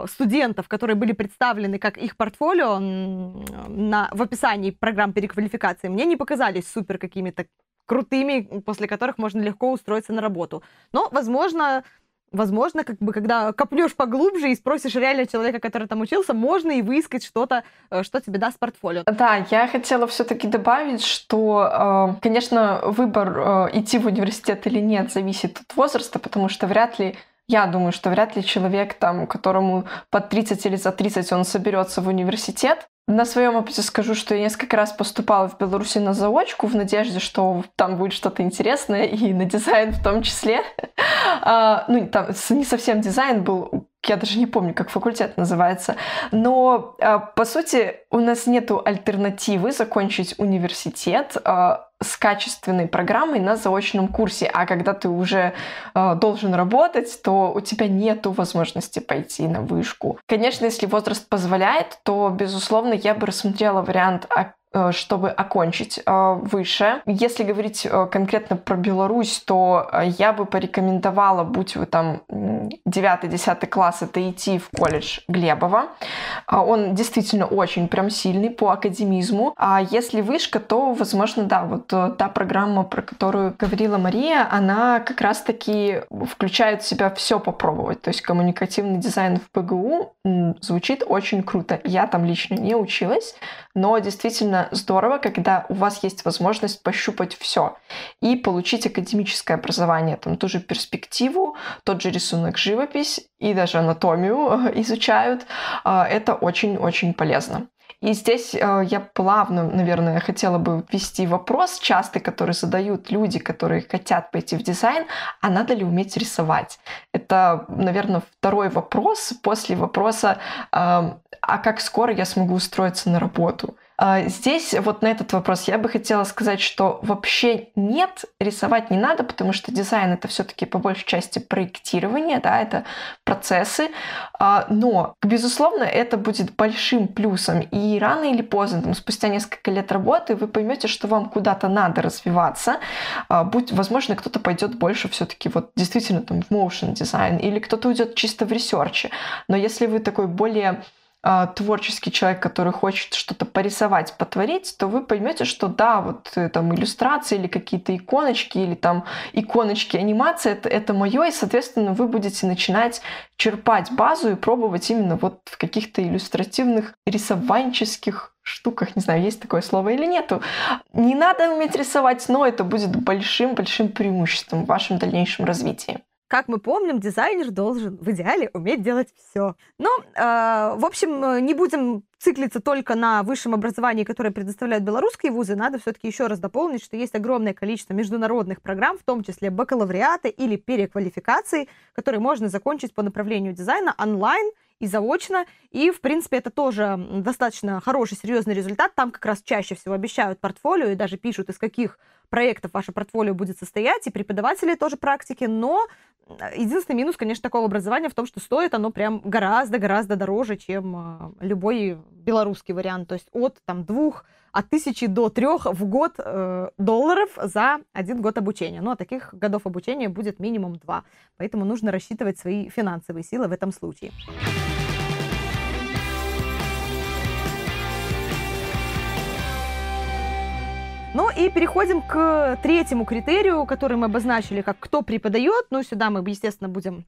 студентов, которые были представлены как их портфолио на, в описании программ переквалификации, мне не показались супер какими-то крутыми, после которых можно легко устроиться на работу. Но, возможно, возможно, как бы, когда копнешь поглубже и спросишь реально человека, который там учился, можно и выискать что-то, э, что тебе даст портфолио. Да, я хотела все-таки добавить, что, э, конечно, выбор идти в университет или нет зависит от возраста, потому что вряд ли я думаю, что вряд ли человек, там, которому под 30 или за 30 он соберется в университет, На своем опыте скажу, что я несколько раз поступала в Беларуси на заочку в надежде, что там будет что-то интересное и на дизайн в том числе. *laughs* А, ну, там не совсем дизайн был, я даже не помню, как факультет называется. Но, а, по сути, у нас нет альтернативы закончить университет а, с качественной программой на заочном курсе. А когда ты уже должен работать, то у тебя нет возможности пойти на вышку. Конечно, если возраст позволяет, то, безусловно, я бы рассмотрела вариант Э, чтобы окончить э, выше. Если говорить э, конкретно про Беларусь, то я бы порекомендовала, будь вы там 9-10 класс, это идти в колледж Глебова. Он действительно очень прям сильный по академизму. А если вышка, то, возможно, да, вот та программа, про которую говорила Мария, она как раз-таки включает в себя все попробовать. То есть коммуникативный дизайн в ПГУ звучит очень круто. Я там лично не училась, но действительно здорово, когда у вас есть возможность пощупать все и получить академическое образование, там ту же перспективу, тот же рисунок, живопись и даже анатомию изучают. А, это очень-очень полезно. И здесь э, я плавно, наверное, хотела бы ввести вопрос частый, который задают люди, которые хотят пойти в дизайн, а надо ли уметь рисовать? Это, наверное, второй вопрос после вопроса, э, а как скоро я смогу устроиться на работу? А, здесь вот на этот вопрос я бы хотела сказать, что вообще нет, рисовать не надо, потому что дизайн это все-таки по большей части проектирование, да, это процессы. А, но, безусловно, это будет большим плюсом. И рано или поздно, там, спустя несколько лет работы, вы поймете, что вам куда-то надо развиваться. А, будь, возможно, кто-то пойдет больше все-таки вот действительно там в motion дизайн, или кто-то уйдет чисто в ресерче. Но если вы такой более творческий человек, который хочет что-то порисовать, потворить, то вы поймете, что да, вот э, там иллюстрации или какие-то иконочки, или там иконочки анимации, это, это мое, и, соответственно, вы будете начинать черпать базу и пробовать именно вот в каких-то иллюстративных, рисованческих штуках, не знаю, есть такое слово или нету. Не надо уметь рисовать, но это будет большим-большим преимуществом в вашем дальнейшем развитии. Как мы помним, дизайнер должен в идеале уметь делать все. Но, э, в общем, не будем циклиться только на высшем образовании, которое предоставляют белорусские вузы. Надо все-таки еще раз дополнить, что есть огромное количество международных программ, в том числе бакалавриата или переквалификации, которые можно закончить по направлению дизайна онлайн и заочно. И, в принципе, это тоже достаточно хороший, серьезный результат. Там как раз чаще всего обещают портфолио и даже пишут, из каких проектов ваше портфолио будет состоять, и преподаватели тоже практики, но единственный минус, конечно, такого образования в том, что стоит оно прям гораздо-гораздо дороже, чем а, любой белорусский вариант, то есть от там двух от тысячи до трех в год э, долларов за один год обучения. Ну, а таких годов обучения будет минимум два. Поэтому нужно рассчитывать свои финансовые силы в этом случае. Ну и переходим к третьему критерию, который мы обозначили, как кто преподает. Ну, сюда мы, естественно, будем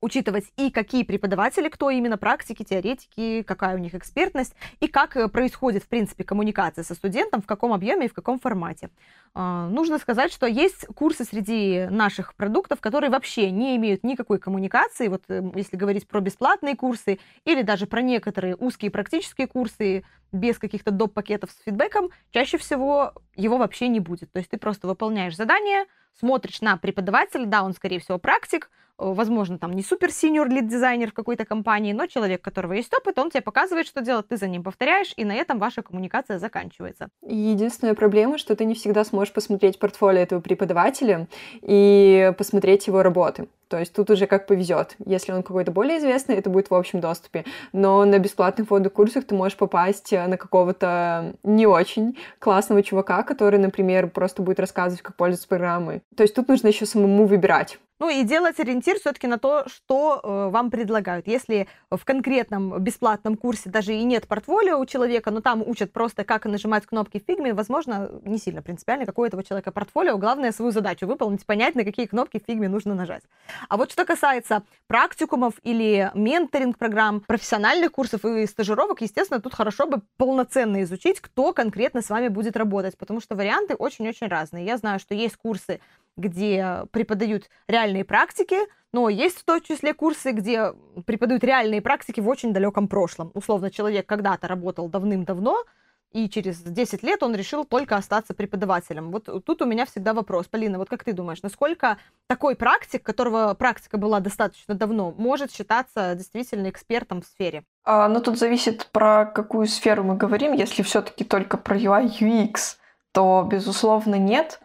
учитывать и какие преподаватели, кто именно практики, теоретики, какая у них экспертность, и как э, происходит, в принципе, коммуникация со студентом, в каком объеме и в каком формате. А, нужно сказать, что есть курсы среди наших продуктов, которые вообще не имеют никакой коммуникации. Вот э, если говорить про бесплатные курсы или даже про некоторые узкие практические курсы без каких-то доп. пакетов с фидбэком, чаще всего его вообще не будет. То есть ты просто выполняешь задание, смотришь на преподавателя, да, он, скорее всего, практик, Э, возможно, там не супер синьор лид дизайнер в какой-то компании, но человек, у которого есть опыт, он тебе показывает, что делать, ты за ним повторяешь, и на этом ваша коммуникация заканчивается. Единственная проблема, что ты не всегда сможешь посмотреть портфолио этого преподавателя и посмотреть его работы. То есть тут уже как повезет. Если он какой-то более известный, это будет в общем доступе. Но на бесплатных фотокурсах ты можешь попасть на какого-то не очень классного чувака, который, например, просто будет рассказывать, как пользоваться программой. То есть тут нужно еще самому выбирать. Ну и делать ориентир все-таки на то, что э, вам предлагают. Если в конкретном бесплатном курсе даже и нет портфолио у человека, но там учат просто, как нажимать кнопки в фигме, возможно, не сильно принципиально, какое этого человека портфолио. Главное свою задачу выполнить, понять, на какие кнопки в фигме нужно нажать. А вот что касается практикумов или менторинг-программ, профессиональных курсов и стажировок, естественно, тут хорошо бы полноценно изучить, кто конкретно с вами будет работать, потому что варианты очень-очень разные. Я знаю, что есть курсы где преподают реальные практики, но есть в том числе курсы, где преподают реальные практики в очень далеком прошлом. Условно, человек когда-то работал давным-давно, и через 10 лет он решил только остаться преподавателем. Вот тут у меня всегда вопрос. Полина, вот как ты думаешь, насколько такой практик, которого практика была достаточно давно, может считаться действительно экспертом в сфере? А, ну, тут зависит про какую сферу мы говорим. Если все-таки только про UI, UX, то, безусловно, нет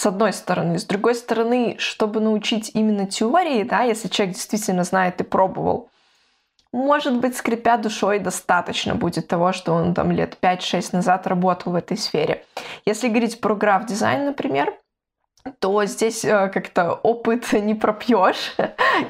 с одной стороны. С другой стороны, чтобы научить именно теории, да, если человек действительно знает и пробовал, может быть, скрипя душой, достаточно будет того, что он там лет 5-6 назад работал в этой сфере. Если говорить про граф-дизайн, например, то здесь э, как-то опыт *laughs* не пропьешь.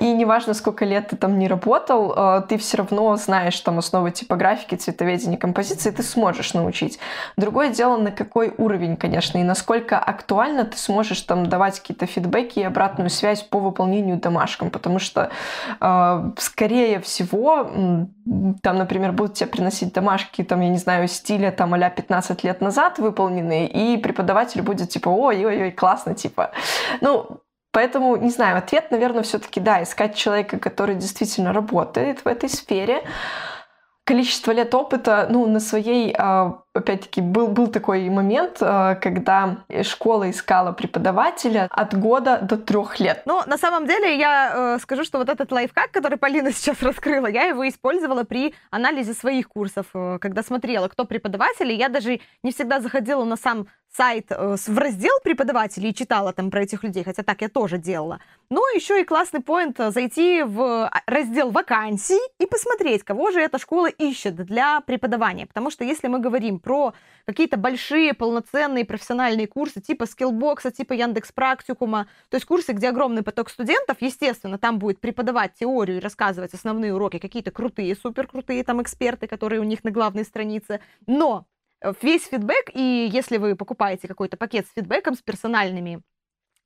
И неважно, сколько лет ты там не работал, э, ты все равно знаешь там основы типографики, цветоведения, композиции, ты сможешь научить. Другое дело, на какой уровень, конечно, и насколько актуально ты сможешь там давать какие-то фидбэки и обратную связь по выполнению домашкам, потому что, э, скорее всего, там, например, будут тебе приносить домашки, там, я не знаю, стиля там а 15 лет назад выполненные, и преподаватель будет типа, ой-ой-ой, классно, типа. Ну, Поэтому, не знаю, ответ, наверное, все-таки да, искать человека, который действительно работает в этой сфере. Количество лет опыта, ну, на своей а, опять-таки, был, был такой момент, э, когда школа искала преподавателя от года до трех лет. Ну, на самом деле, я э, скажу, что вот этот лайфхак, который Полина *laughs* сейчас раскрыла, я его использовала при анализе своих курсов, э, когда смотрела, кто преподаватели. Я даже не всегда заходила на сам сайт э, в раздел преподавателей и читала там про этих людей, хотя так я тоже делала. Но еще и классный поинт э, зайти в а, раздел вакансий и посмотреть, кого же эта школа ищет для преподавания. Потому что если мы говорим про какие-то большие полноценные профессиональные курсы типа скиллбокса, типа Яндекс Практикума, то есть курсы, где огромный поток студентов, естественно, там будет преподавать теорию и рассказывать основные уроки какие-то крутые, супер крутые там эксперты, которые у них на главной странице, но весь фидбэк, и если вы покупаете какой-то пакет с фидбэком, с персональными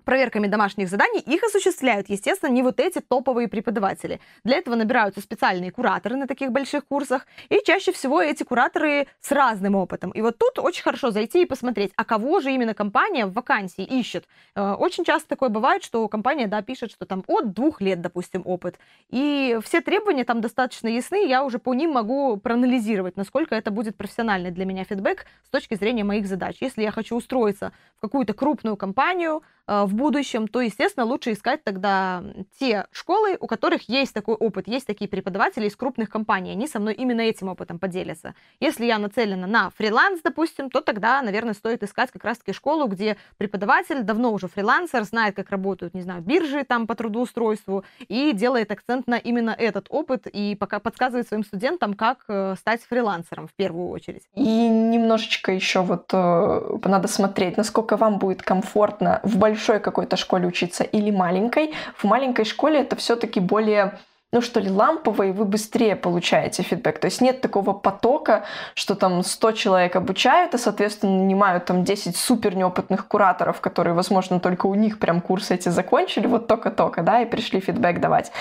проверками домашних заданий, их осуществляют, естественно, не вот эти топовые преподаватели. Для этого набираются специальные кураторы на таких больших курсах, и чаще всего эти кураторы с разным опытом. И вот тут очень хорошо зайти и посмотреть, а кого же именно компания в вакансии ищет. Э, очень часто такое бывает, что компания, да, пишет, что там от двух лет, допустим, опыт. И все требования там достаточно ясны, я уже по ним могу проанализировать, насколько это будет профессиональный для меня фидбэк с точки зрения моих задач. Если я хочу устроиться в какую-то крупную компанию, в будущем, то, естественно, лучше искать тогда те школы, у которых есть такой опыт, есть такие преподаватели из крупных компаний, они со мной именно этим опытом поделятся. Если я нацелена на фриланс, допустим, то тогда, наверное, стоит искать как раз-таки школу, где преподаватель давно уже фрилансер, знает, как работают, не знаю, биржи там по трудоустройству, и делает акцент на именно этот опыт, и пока подсказывает своим студентам, как э, стать фрилансером в первую очередь. И немножечко еще вот э, надо смотреть, насколько вам будет комфортно в большом большой какой-то школе учиться или маленькой. В маленькой школе это все-таки более ну что ли, ламповые, вы быстрее получаете фидбэк. То есть нет такого потока, что там 100 человек обучают, и, соответственно, нанимают там 10 супер неопытных кураторов, которые, возможно, только у них прям курсы эти закончили, вот только-только, да, и пришли фидбэк давать.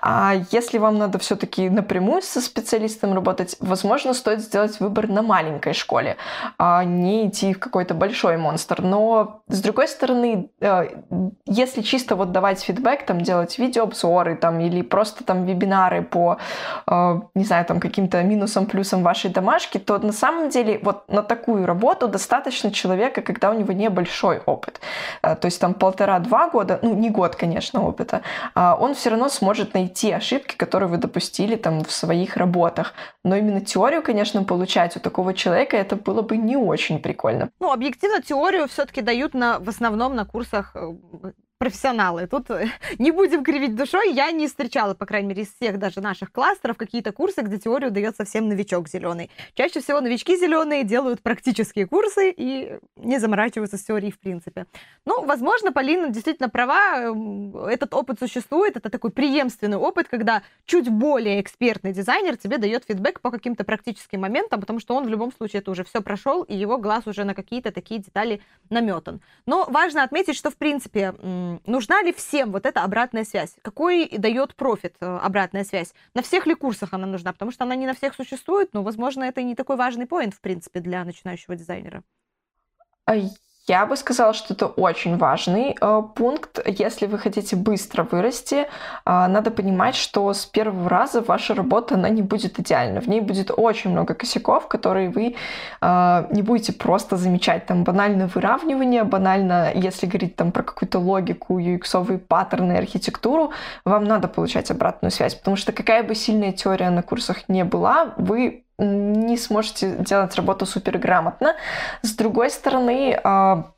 А если вам надо все-таки напрямую со специалистом работать, возможно, стоит сделать выбор на маленькой школе, а не идти в какой-то большой монстр. Но, с другой стороны, э, если чисто вот давать фидбэк, там, делать видеообзоры, там, или просто там вебинары по, э, не знаю, там каким-то минусам, плюсам вашей домашки, то на самом деле вот на такую работу достаточно человека, когда у него небольшой опыт. Э, то есть там полтора-два года, ну не год, конечно, опыта, а он все равно сможет найти ошибки, которые вы допустили там в своих работах. Но именно теорию, конечно, получать у такого человека, это было бы не очень прикольно. Ну, объективно, теорию все-таки дают на, в основном на курсах э, профессионалы. Тут э, *laughs* не будем кривить душой. Я не встречала, по крайней мере, из всех даже наших кластеров какие-то курсы, где теорию дает совсем новичок зеленый. Чаще всего новички зеленые делают практические курсы и не заморачиваются с теорией в принципе. Ну, возможно, Полина действительно права. Эм, этот опыт существует. Это такой преемственный опыт, когда чуть более экспертный дизайнер тебе дает фидбэк по каким-то практическим моментам, потому что он в любом случае это уже все прошел, и его глаз уже на какие-то такие детали наметан. Но важно отметить, что, в принципе, нужна ли всем вот эта обратная связь? Какой дает профит э, обратная связь? На всех ли курсах она нужна? Потому что она не на всех существует, но, возможно, это не такой важный поинт, в принципе, для начинающего дизайнера. Я бы сказала, что это очень важный э, пункт. Если вы хотите быстро вырасти, э, надо понимать, что с первого раза ваша работа, она не будет идеальна. В ней будет очень много косяков, которые вы э, не будете просто замечать. Там банальное выравнивание, банально, если говорить там про какую-то логику, UX-овые паттерны, архитектуру, вам надо получать обратную связь, потому что какая бы сильная теория на курсах не была, вы не сможете делать работу супер грамотно. С другой стороны, а,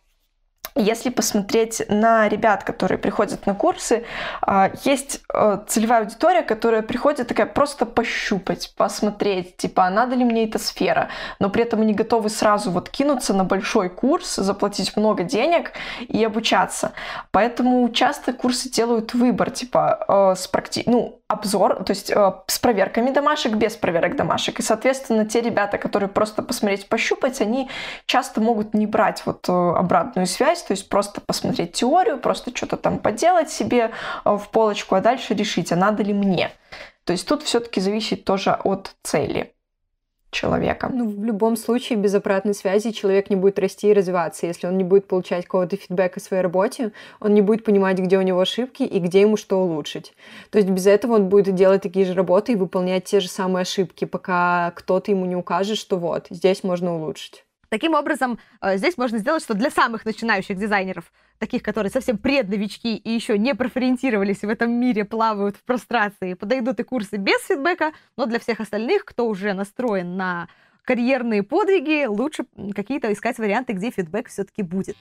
если посмотреть на ребят, которые приходят на курсы, а, есть а, целевая аудитория, которая приходит такая просто пощупать, посмотреть, типа, а надо ли мне эта сфера, но при этом они готовы сразу вот кинуться на большой курс, заплатить много денег и обучаться. Поэтому часто курсы делают выбор, типа, с практи... ну, обзор, то есть э, с проверками домашек, без проверок домашек. И, соответственно, те ребята, которые просто посмотреть, пощупать, они часто могут не брать вот э, обратную связь, то есть просто посмотреть теорию, просто что-то там поделать себе э, в полочку, а дальше решить, а надо ли мне. То есть тут все-таки зависит тоже от цели человека. Ну, в любом случае, без обратной связи человек не будет расти и развиваться. Если он не будет получать какого-то фидбэка о своей работе, он не будет понимать, где у него ошибки и где ему что улучшить. То есть без этого он будет делать такие же работы и выполнять те же самые ошибки, пока кто-то ему не укажет, что вот, здесь можно улучшить. Таким образом, э, здесь можно сделать, что для самых начинающих дизайнеров, таких, которые совсем предновички и еще не профориентировались в этом мире, плавают в прострации, подойдут и курсы без фидбэка, но для всех остальных, кто уже настроен на карьерные подвиги, лучше какие-то искать варианты, где фидбэк все-таки будет.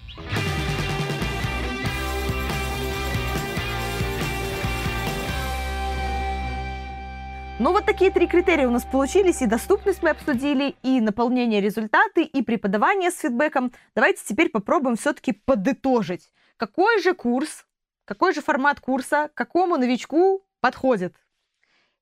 Ну вот такие три критерия у нас получились, и доступность мы обсудили, и наполнение результаты, и преподавание с фидбэком. Давайте теперь попробуем все-таки подытожить. Какой же курс, какой же формат курса, какому новичку подходит?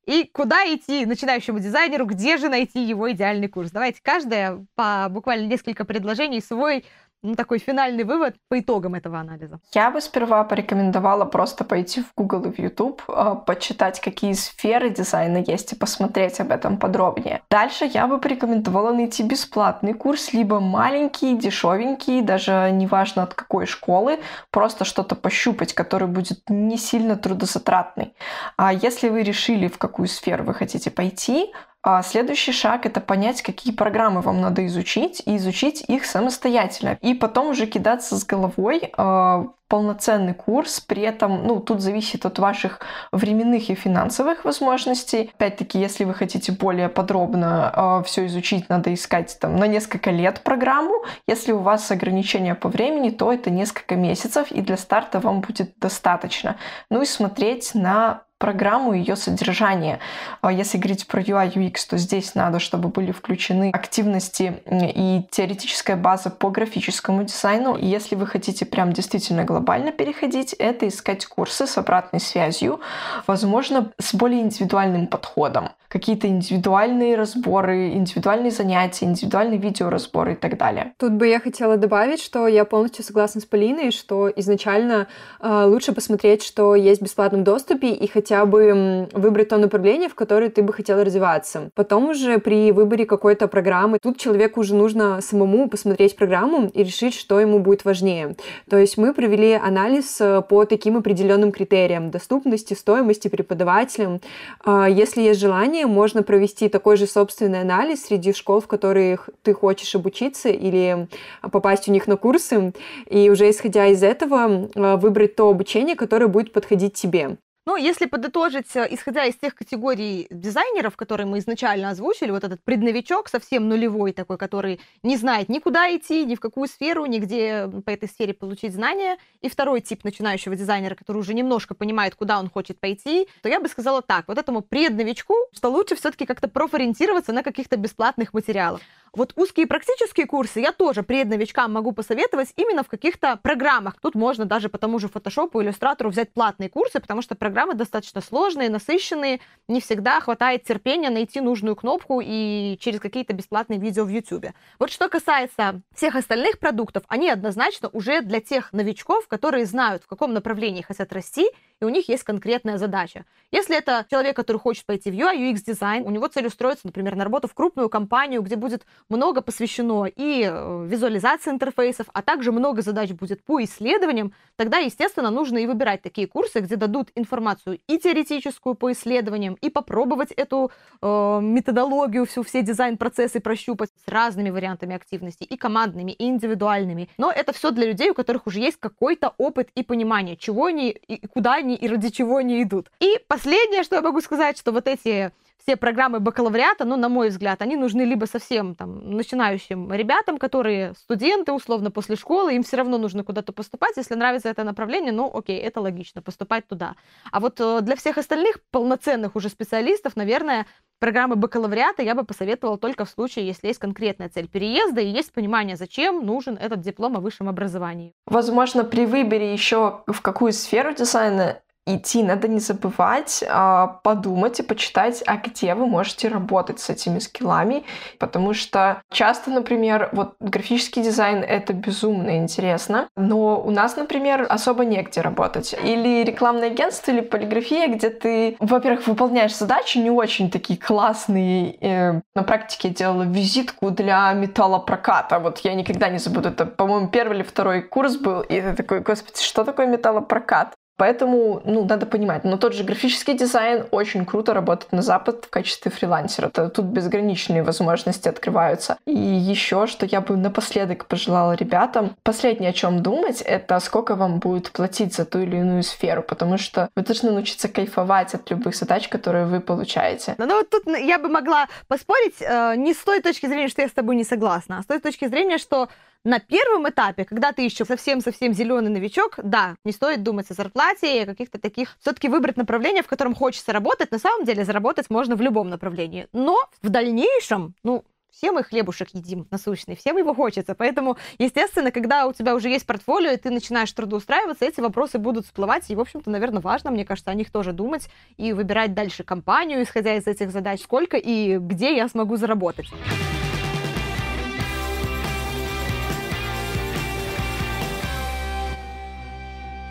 И куда идти начинающему дизайнеру, где же найти его идеальный курс? Давайте каждая по буквально несколько предложений свой ну, такой финальный вывод по итогам этого анализа? Я бы сперва порекомендовала просто пойти в Google и в YouTube, а, почитать, какие сферы дизайна есть, и посмотреть об этом подробнее. Дальше я бы порекомендовала найти бесплатный курс, либо маленький, дешевенький, даже неважно от какой школы, просто что-то пощупать, который будет не сильно трудозатратный. А если вы решили, в какую сферу вы хотите пойти, а следующий шаг — это понять, какие программы вам надо изучить, и изучить их самостоятельно. И потом уже кидаться с головой э, полноценный курс, при этом, ну, тут зависит от ваших временных и финансовых возможностей. Опять-таки, если вы хотите более подробно э, все изучить, надо искать там на несколько лет программу. Если у вас ограничения по времени, то это несколько месяцев, и для старта вам будет достаточно. Ну и смотреть на программу, ее содержание. А если говорить про UI UX, то здесь надо, чтобы были включены активности и теоретическая база по графическому дизайну. И если вы хотите прям действительно глобально переходить, это искать курсы с обратной связью, возможно, с более индивидуальным подходом. Какие-то индивидуальные разборы, индивидуальные занятия, индивидуальные видеоразборы и так далее. Тут бы я хотела добавить, что я полностью согласна с Полиной, что изначально э, лучше посмотреть, что есть в бесплатном доступе и хотя хотя бы выбрать то направление, в которое ты бы хотел развиваться. Потом уже при выборе какой-то программы, тут человеку уже нужно самому посмотреть программу и решить, что ему будет важнее. То есть мы провели анализ э, по таким определенным критериям доступности, стоимости преподавателям. А, если есть желание, можно провести такой же собственный анализ среди школ, в которых ты хочешь обучиться или попасть у них на курсы, и уже исходя из этого э, выбрать то обучение, которое будет подходить тебе. Ну, если подытожить, э, исходя из тех категорий дизайнеров, которые мы изначально озвучили, вот этот предновичок совсем нулевой такой, который не знает никуда идти, ни в какую сферу, нигде по этой сфере получить знания, и второй тип начинающего дизайнера, который уже немножко понимает, куда он хочет пойти, то я бы сказала так, вот этому предновичку, что лучше все-таки как-то профориентироваться на каких-то бесплатных материалах. Вот узкие практические курсы я тоже предновичкам могу посоветовать именно в каких-то программах. Тут можно даже по тому же фотошопу, иллюстратору взять платные курсы, потому что программы достаточно сложные, насыщенные, не всегда хватает терпения найти нужную кнопку и через какие-то бесплатные видео в YouTube. Вот что касается всех остальных продуктов, они однозначно уже для тех новичков, которые знают, в каком направлении хотят расти, и у них есть конкретная задача. Если это человек, который хочет пойти в UI, UX дизайн, у него цель устроиться, например, на работу в крупную компанию, где будет много посвящено и э, визуализации интерфейсов, а также много задач будет по исследованиям, тогда, естественно, нужно и выбирать такие курсы, где дадут информацию и теоретическую по исследованиям, и попробовать эту э, методологию, всю, все дизайн-процессы прощупать с разными вариантами активности, и командными, и индивидуальными. Но это все для людей, у которых уже есть какой-то опыт и понимание, чего они, и куда они, и ради чего они идут. И последнее, что я могу сказать, что вот эти все программы бакалавриата, ну, на мой взгляд, они нужны либо совсем там начинающим ребятам, которые студенты, условно, после школы, им все равно нужно куда-то поступать. Если нравится это направление, ну, окей, это логично, поступать туда. А вот э, для всех остальных полноценных уже специалистов, наверное, программы бакалавриата я бы посоветовала только в случае, если есть конкретная цель переезда и есть понимание, зачем нужен этот диплом о высшем образовании. Возможно, при выборе еще в какую сферу дизайна идти, надо не забывать а, подумать и почитать, а где вы можете работать с этими скиллами, потому что часто, например, вот графический дизайн — это безумно интересно, но у нас, например, особо негде работать. Или рекламное агентство, или полиграфия, где ты, во-первых, выполняешь задачи не очень такие классные. Э, на практике я делала визитку для металлопроката. Вот я никогда не забуду, это, по-моему, первый или второй курс был, и ты такой, господи, что такое металлопрокат? Поэтому, ну, надо понимать. Но тот же графический дизайн очень круто работает на Запад в качестве фрилансера. Тут безграничные возможности открываются. И еще, что я бы напоследок пожелала ребятам, последнее, о чем думать, это сколько вам будет платить за ту или иную сферу, потому что вы должны научиться кайфовать от любых задач, которые вы получаете. Ну, вот тут я бы могла поспорить э, не с той точки зрения, что я с тобой не согласна, а с той точки зрения, что на первом этапе, когда ты еще совсем-совсем зеленый новичок, да, не стоит думать о зарплате и каких-то таких. Все-таки выбрать направление, в котором хочется работать. На самом деле заработать можно в любом направлении. Но в дальнейшем, ну, все мы хлебушек едим насущный, всем его хочется. Поэтому, естественно, когда у тебя уже есть портфолио, и ты начинаешь трудоустраиваться, эти вопросы будут всплывать. И, в общем-то, наверное, важно, мне кажется, о них тоже думать и выбирать дальше компанию, исходя из этих задач, сколько и где я смогу заработать.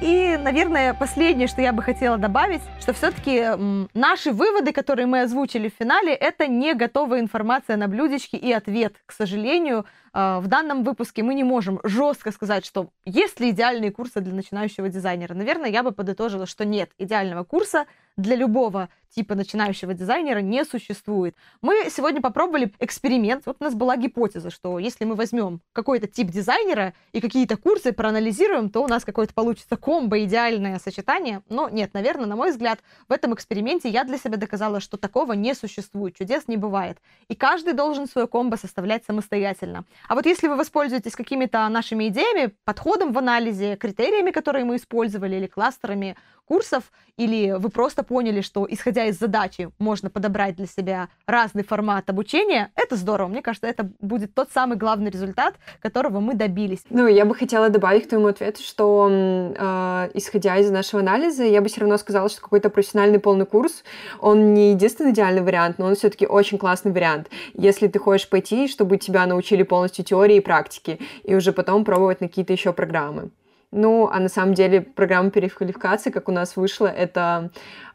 И, наверное, последнее, что я бы хотела добавить, что все-таки наши выводы, которые мы озвучили в финале, это не готовая информация на блюдечке и ответ. К сожалению, а, в данном выпуске мы не можем жестко сказать, что есть ли идеальные курсы для начинающего дизайнера. Наверное, я бы подытожила, что нет идеального курса для любого типа начинающего дизайнера не существует. Мы сегодня попробовали эксперимент. Вот у нас была гипотеза, что если мы возьмем какой-то тип дизайнера и какие-то курсы проанализируем, то у нас какое-то получится комбо, идеальное сочетание. Но нет, наверное, на мой взгляд, в этом эксперименте я для себя доказала, что такого не существует, чудес не бывает. И каждый должен свое комбо составлять самостоятельно. А вот если вы воспользуетесь какими-то нашими идеями, подходом в анализе, критериями, которые мы использовали, или кластерами курсов, или вы просто поняли, что, исходя из задачи, можно подобрать для себя разный формат обучения, это здорово. Мне кажется, это будет тот самый главный результат, которого мы добились. Ну, я бы хотела добавить к твоему ответу, что, э, исходя из нашего анализа, я бы все равно сказала, что какой-то профессиональный полный курс, он не единственный идеальный вариант, но он все-таки очень классный вариант. Если ты хочешь пойти, чтобы тебя научили полностью теории и практики, и уже потом пробовать на какие-то еще программы. Ну, а на самом деле программа переквалификации, как у нас вышло, это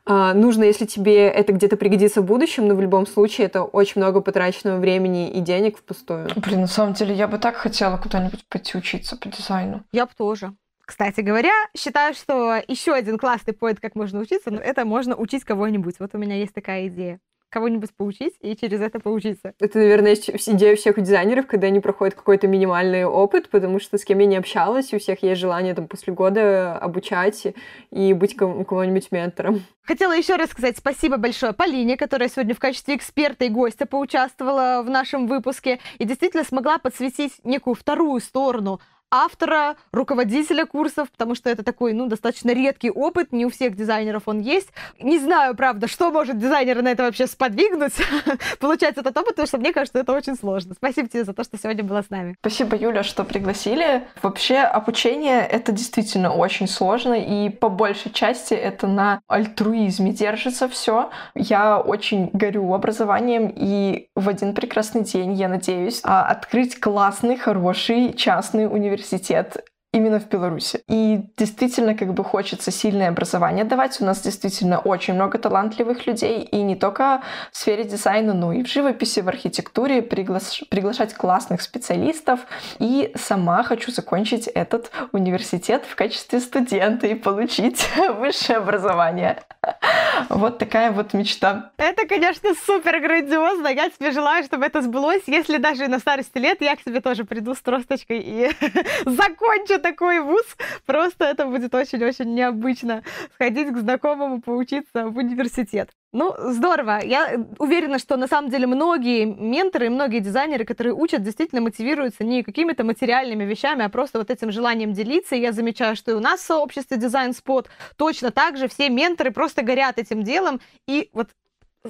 нужно, если тебе это где-то пригодится в будущем, но в любом случае это очень много потраченного времени и денег впустую. Блин, на самом деле я бы так хотела куда-нибудь пойти учиться по дизайну. Я бы тоже. Кстати говоря, считаю, что еще один классный поинт, как можно учиться, но это можно учить кого-нибудь. Вот у меня есть такая идея кого-нибудь поучить и через это поучиться. Это, наверное, идея всех дизайнеров, когда они проходят какой-то минимальный опыт, потому что с кем я не общалась, у всех есть желание там после года обучать и быть кого-нибудь ментором. Хотела еще раз сказать спасибо большое Полине, которая сегодня в качестве эксперта и гостя поучаствовала в нашем выпуске и действительно смогла подсветить некую вторую сторону автора, руководителя курсов, потому что это такой, ну, достаточно редкий опыт, не у всех дизайнеров он есть. Не знаю, правда, что может дизайнера на это вообще сподвигнуть, *laughs* получать этот опыт, потому что мне кажется, это очень сложно. Спасибо тебе за то, что сегодня была с нами. Спасибо, Юля, что пригласили. Вообще, обучение — это действительно очень сложно, и по большей части это на альтруизме держится все. Я очень горю образованием, и в один прекрасный день, я надеюсь, а, открыть классный, хороший частный университет университет именно в Беларуси. И действительно как бы хочется сильное образование давать. У нас действительно очень много талантливых людей, и не только в сфере дизайна, но и в живописи, в архитектуре, приглаш... приглашать классных специалистов. И сама хочу закончить этот университет в качестве студента и получить *laughs* высшее образование. Вот такая вот мечта. Это, конечно, супер грандиозно. Я тебе желаю, чтобы это сбылось. Если даже на старости лет я к тебе тоже приду с тросточкой и *laughs* закончу такой вуз. Просто это будет очень-очень необычно. Сходить к знакомому, поучиться в университет. Ну, здорово. Я уверена, что на самом деле многие менторы и многие дизайнеры, которые учат, действительно мотивируются не какими-то материальными вещами, а просто вот этим желанием делиться. И я замечаю, что и у нас в сообществе Design Spot точно так же все менторы просто горят этим делом. И вот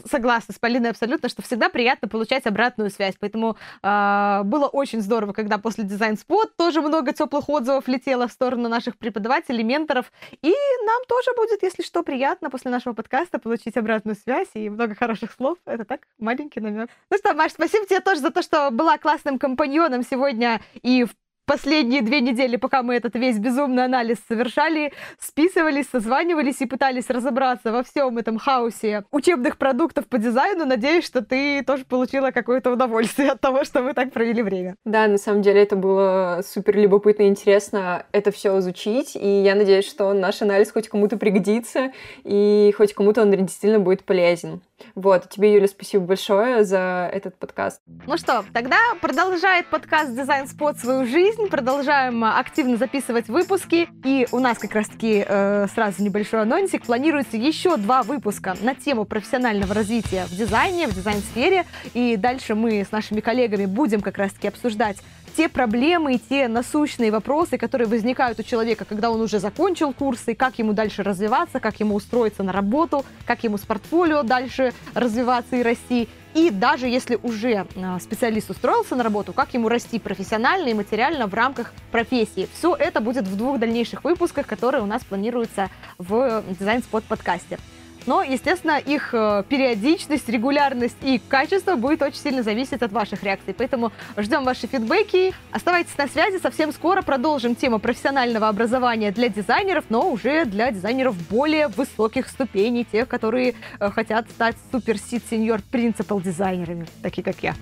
согласна с Полиной абсолютно, что всегда приятно получать обратную связь. Поэтому э, было очень здорово, когда после дизайн спот тоже много теплых отзывов летело в сторону наших преподавателей, менторов. И нам тоже будет, если что, приятно после нашего подкаста получить обратную связь и много хороших слов. Это так, маленький намек. Ну что, Маш, спасибо тебе тоже за то, что была классным компаньоном сегодня и в последние две недели, пока мы этот весь безумный анализ совершали, списывались, созванивались и пытались разобраться во всем этом хаосе учебных продуктов по дизайну. Надеюсь, что ты тоже получила какое-то удовольствие от того, что мы так провели время. Да, на самом деле это было супер любопытно и интересно это все изучить, и я надеюсь, что наш анализ хоть кому-то пригодится, и хоть кому-то он действительно будет полезен. Вот, тебе, Юля, спасибо большое за этот подкаст. Ну что, тогда продолжает подкаст Design Spot свою жизнь, продолжаем активно записывать выпуски, и у нас как раз-таки э, сразу небольшой анонсик, планируется еще два выпуска на тему профессионального развития в дизайне, в дизайн-сфере, и дальше мы с нашими коллегами будем как раз-таки обсуждать те проблемы и те насущные вопросы, которые возникают у человека, когда он уже закончил курсы, как ему дальше развиваться, как ему устроиться на работу, как ему с портфолио дальше развиваться и расти. И даже если уже а, специалист устроился на работу, как ему расти профессионально и материально в рамках профессии. Все это будет в двух дальнейших выпусках, которые у нас планируются в Design Spot подкасте. Но, естественно, их э, периодичность, регулярность и качество будет очень сильно зависеть от ваших реакций. Поэтому ждем ваши фидбэки. Оставайтесь на связи. Совсем скоро продолжим тему профессионального образования для дизайнеров, но уже для дизайнеров более высоких ступеней, тех, которые э, хотят стать супер-сид сеньор принципал дизайнерами, такие как я.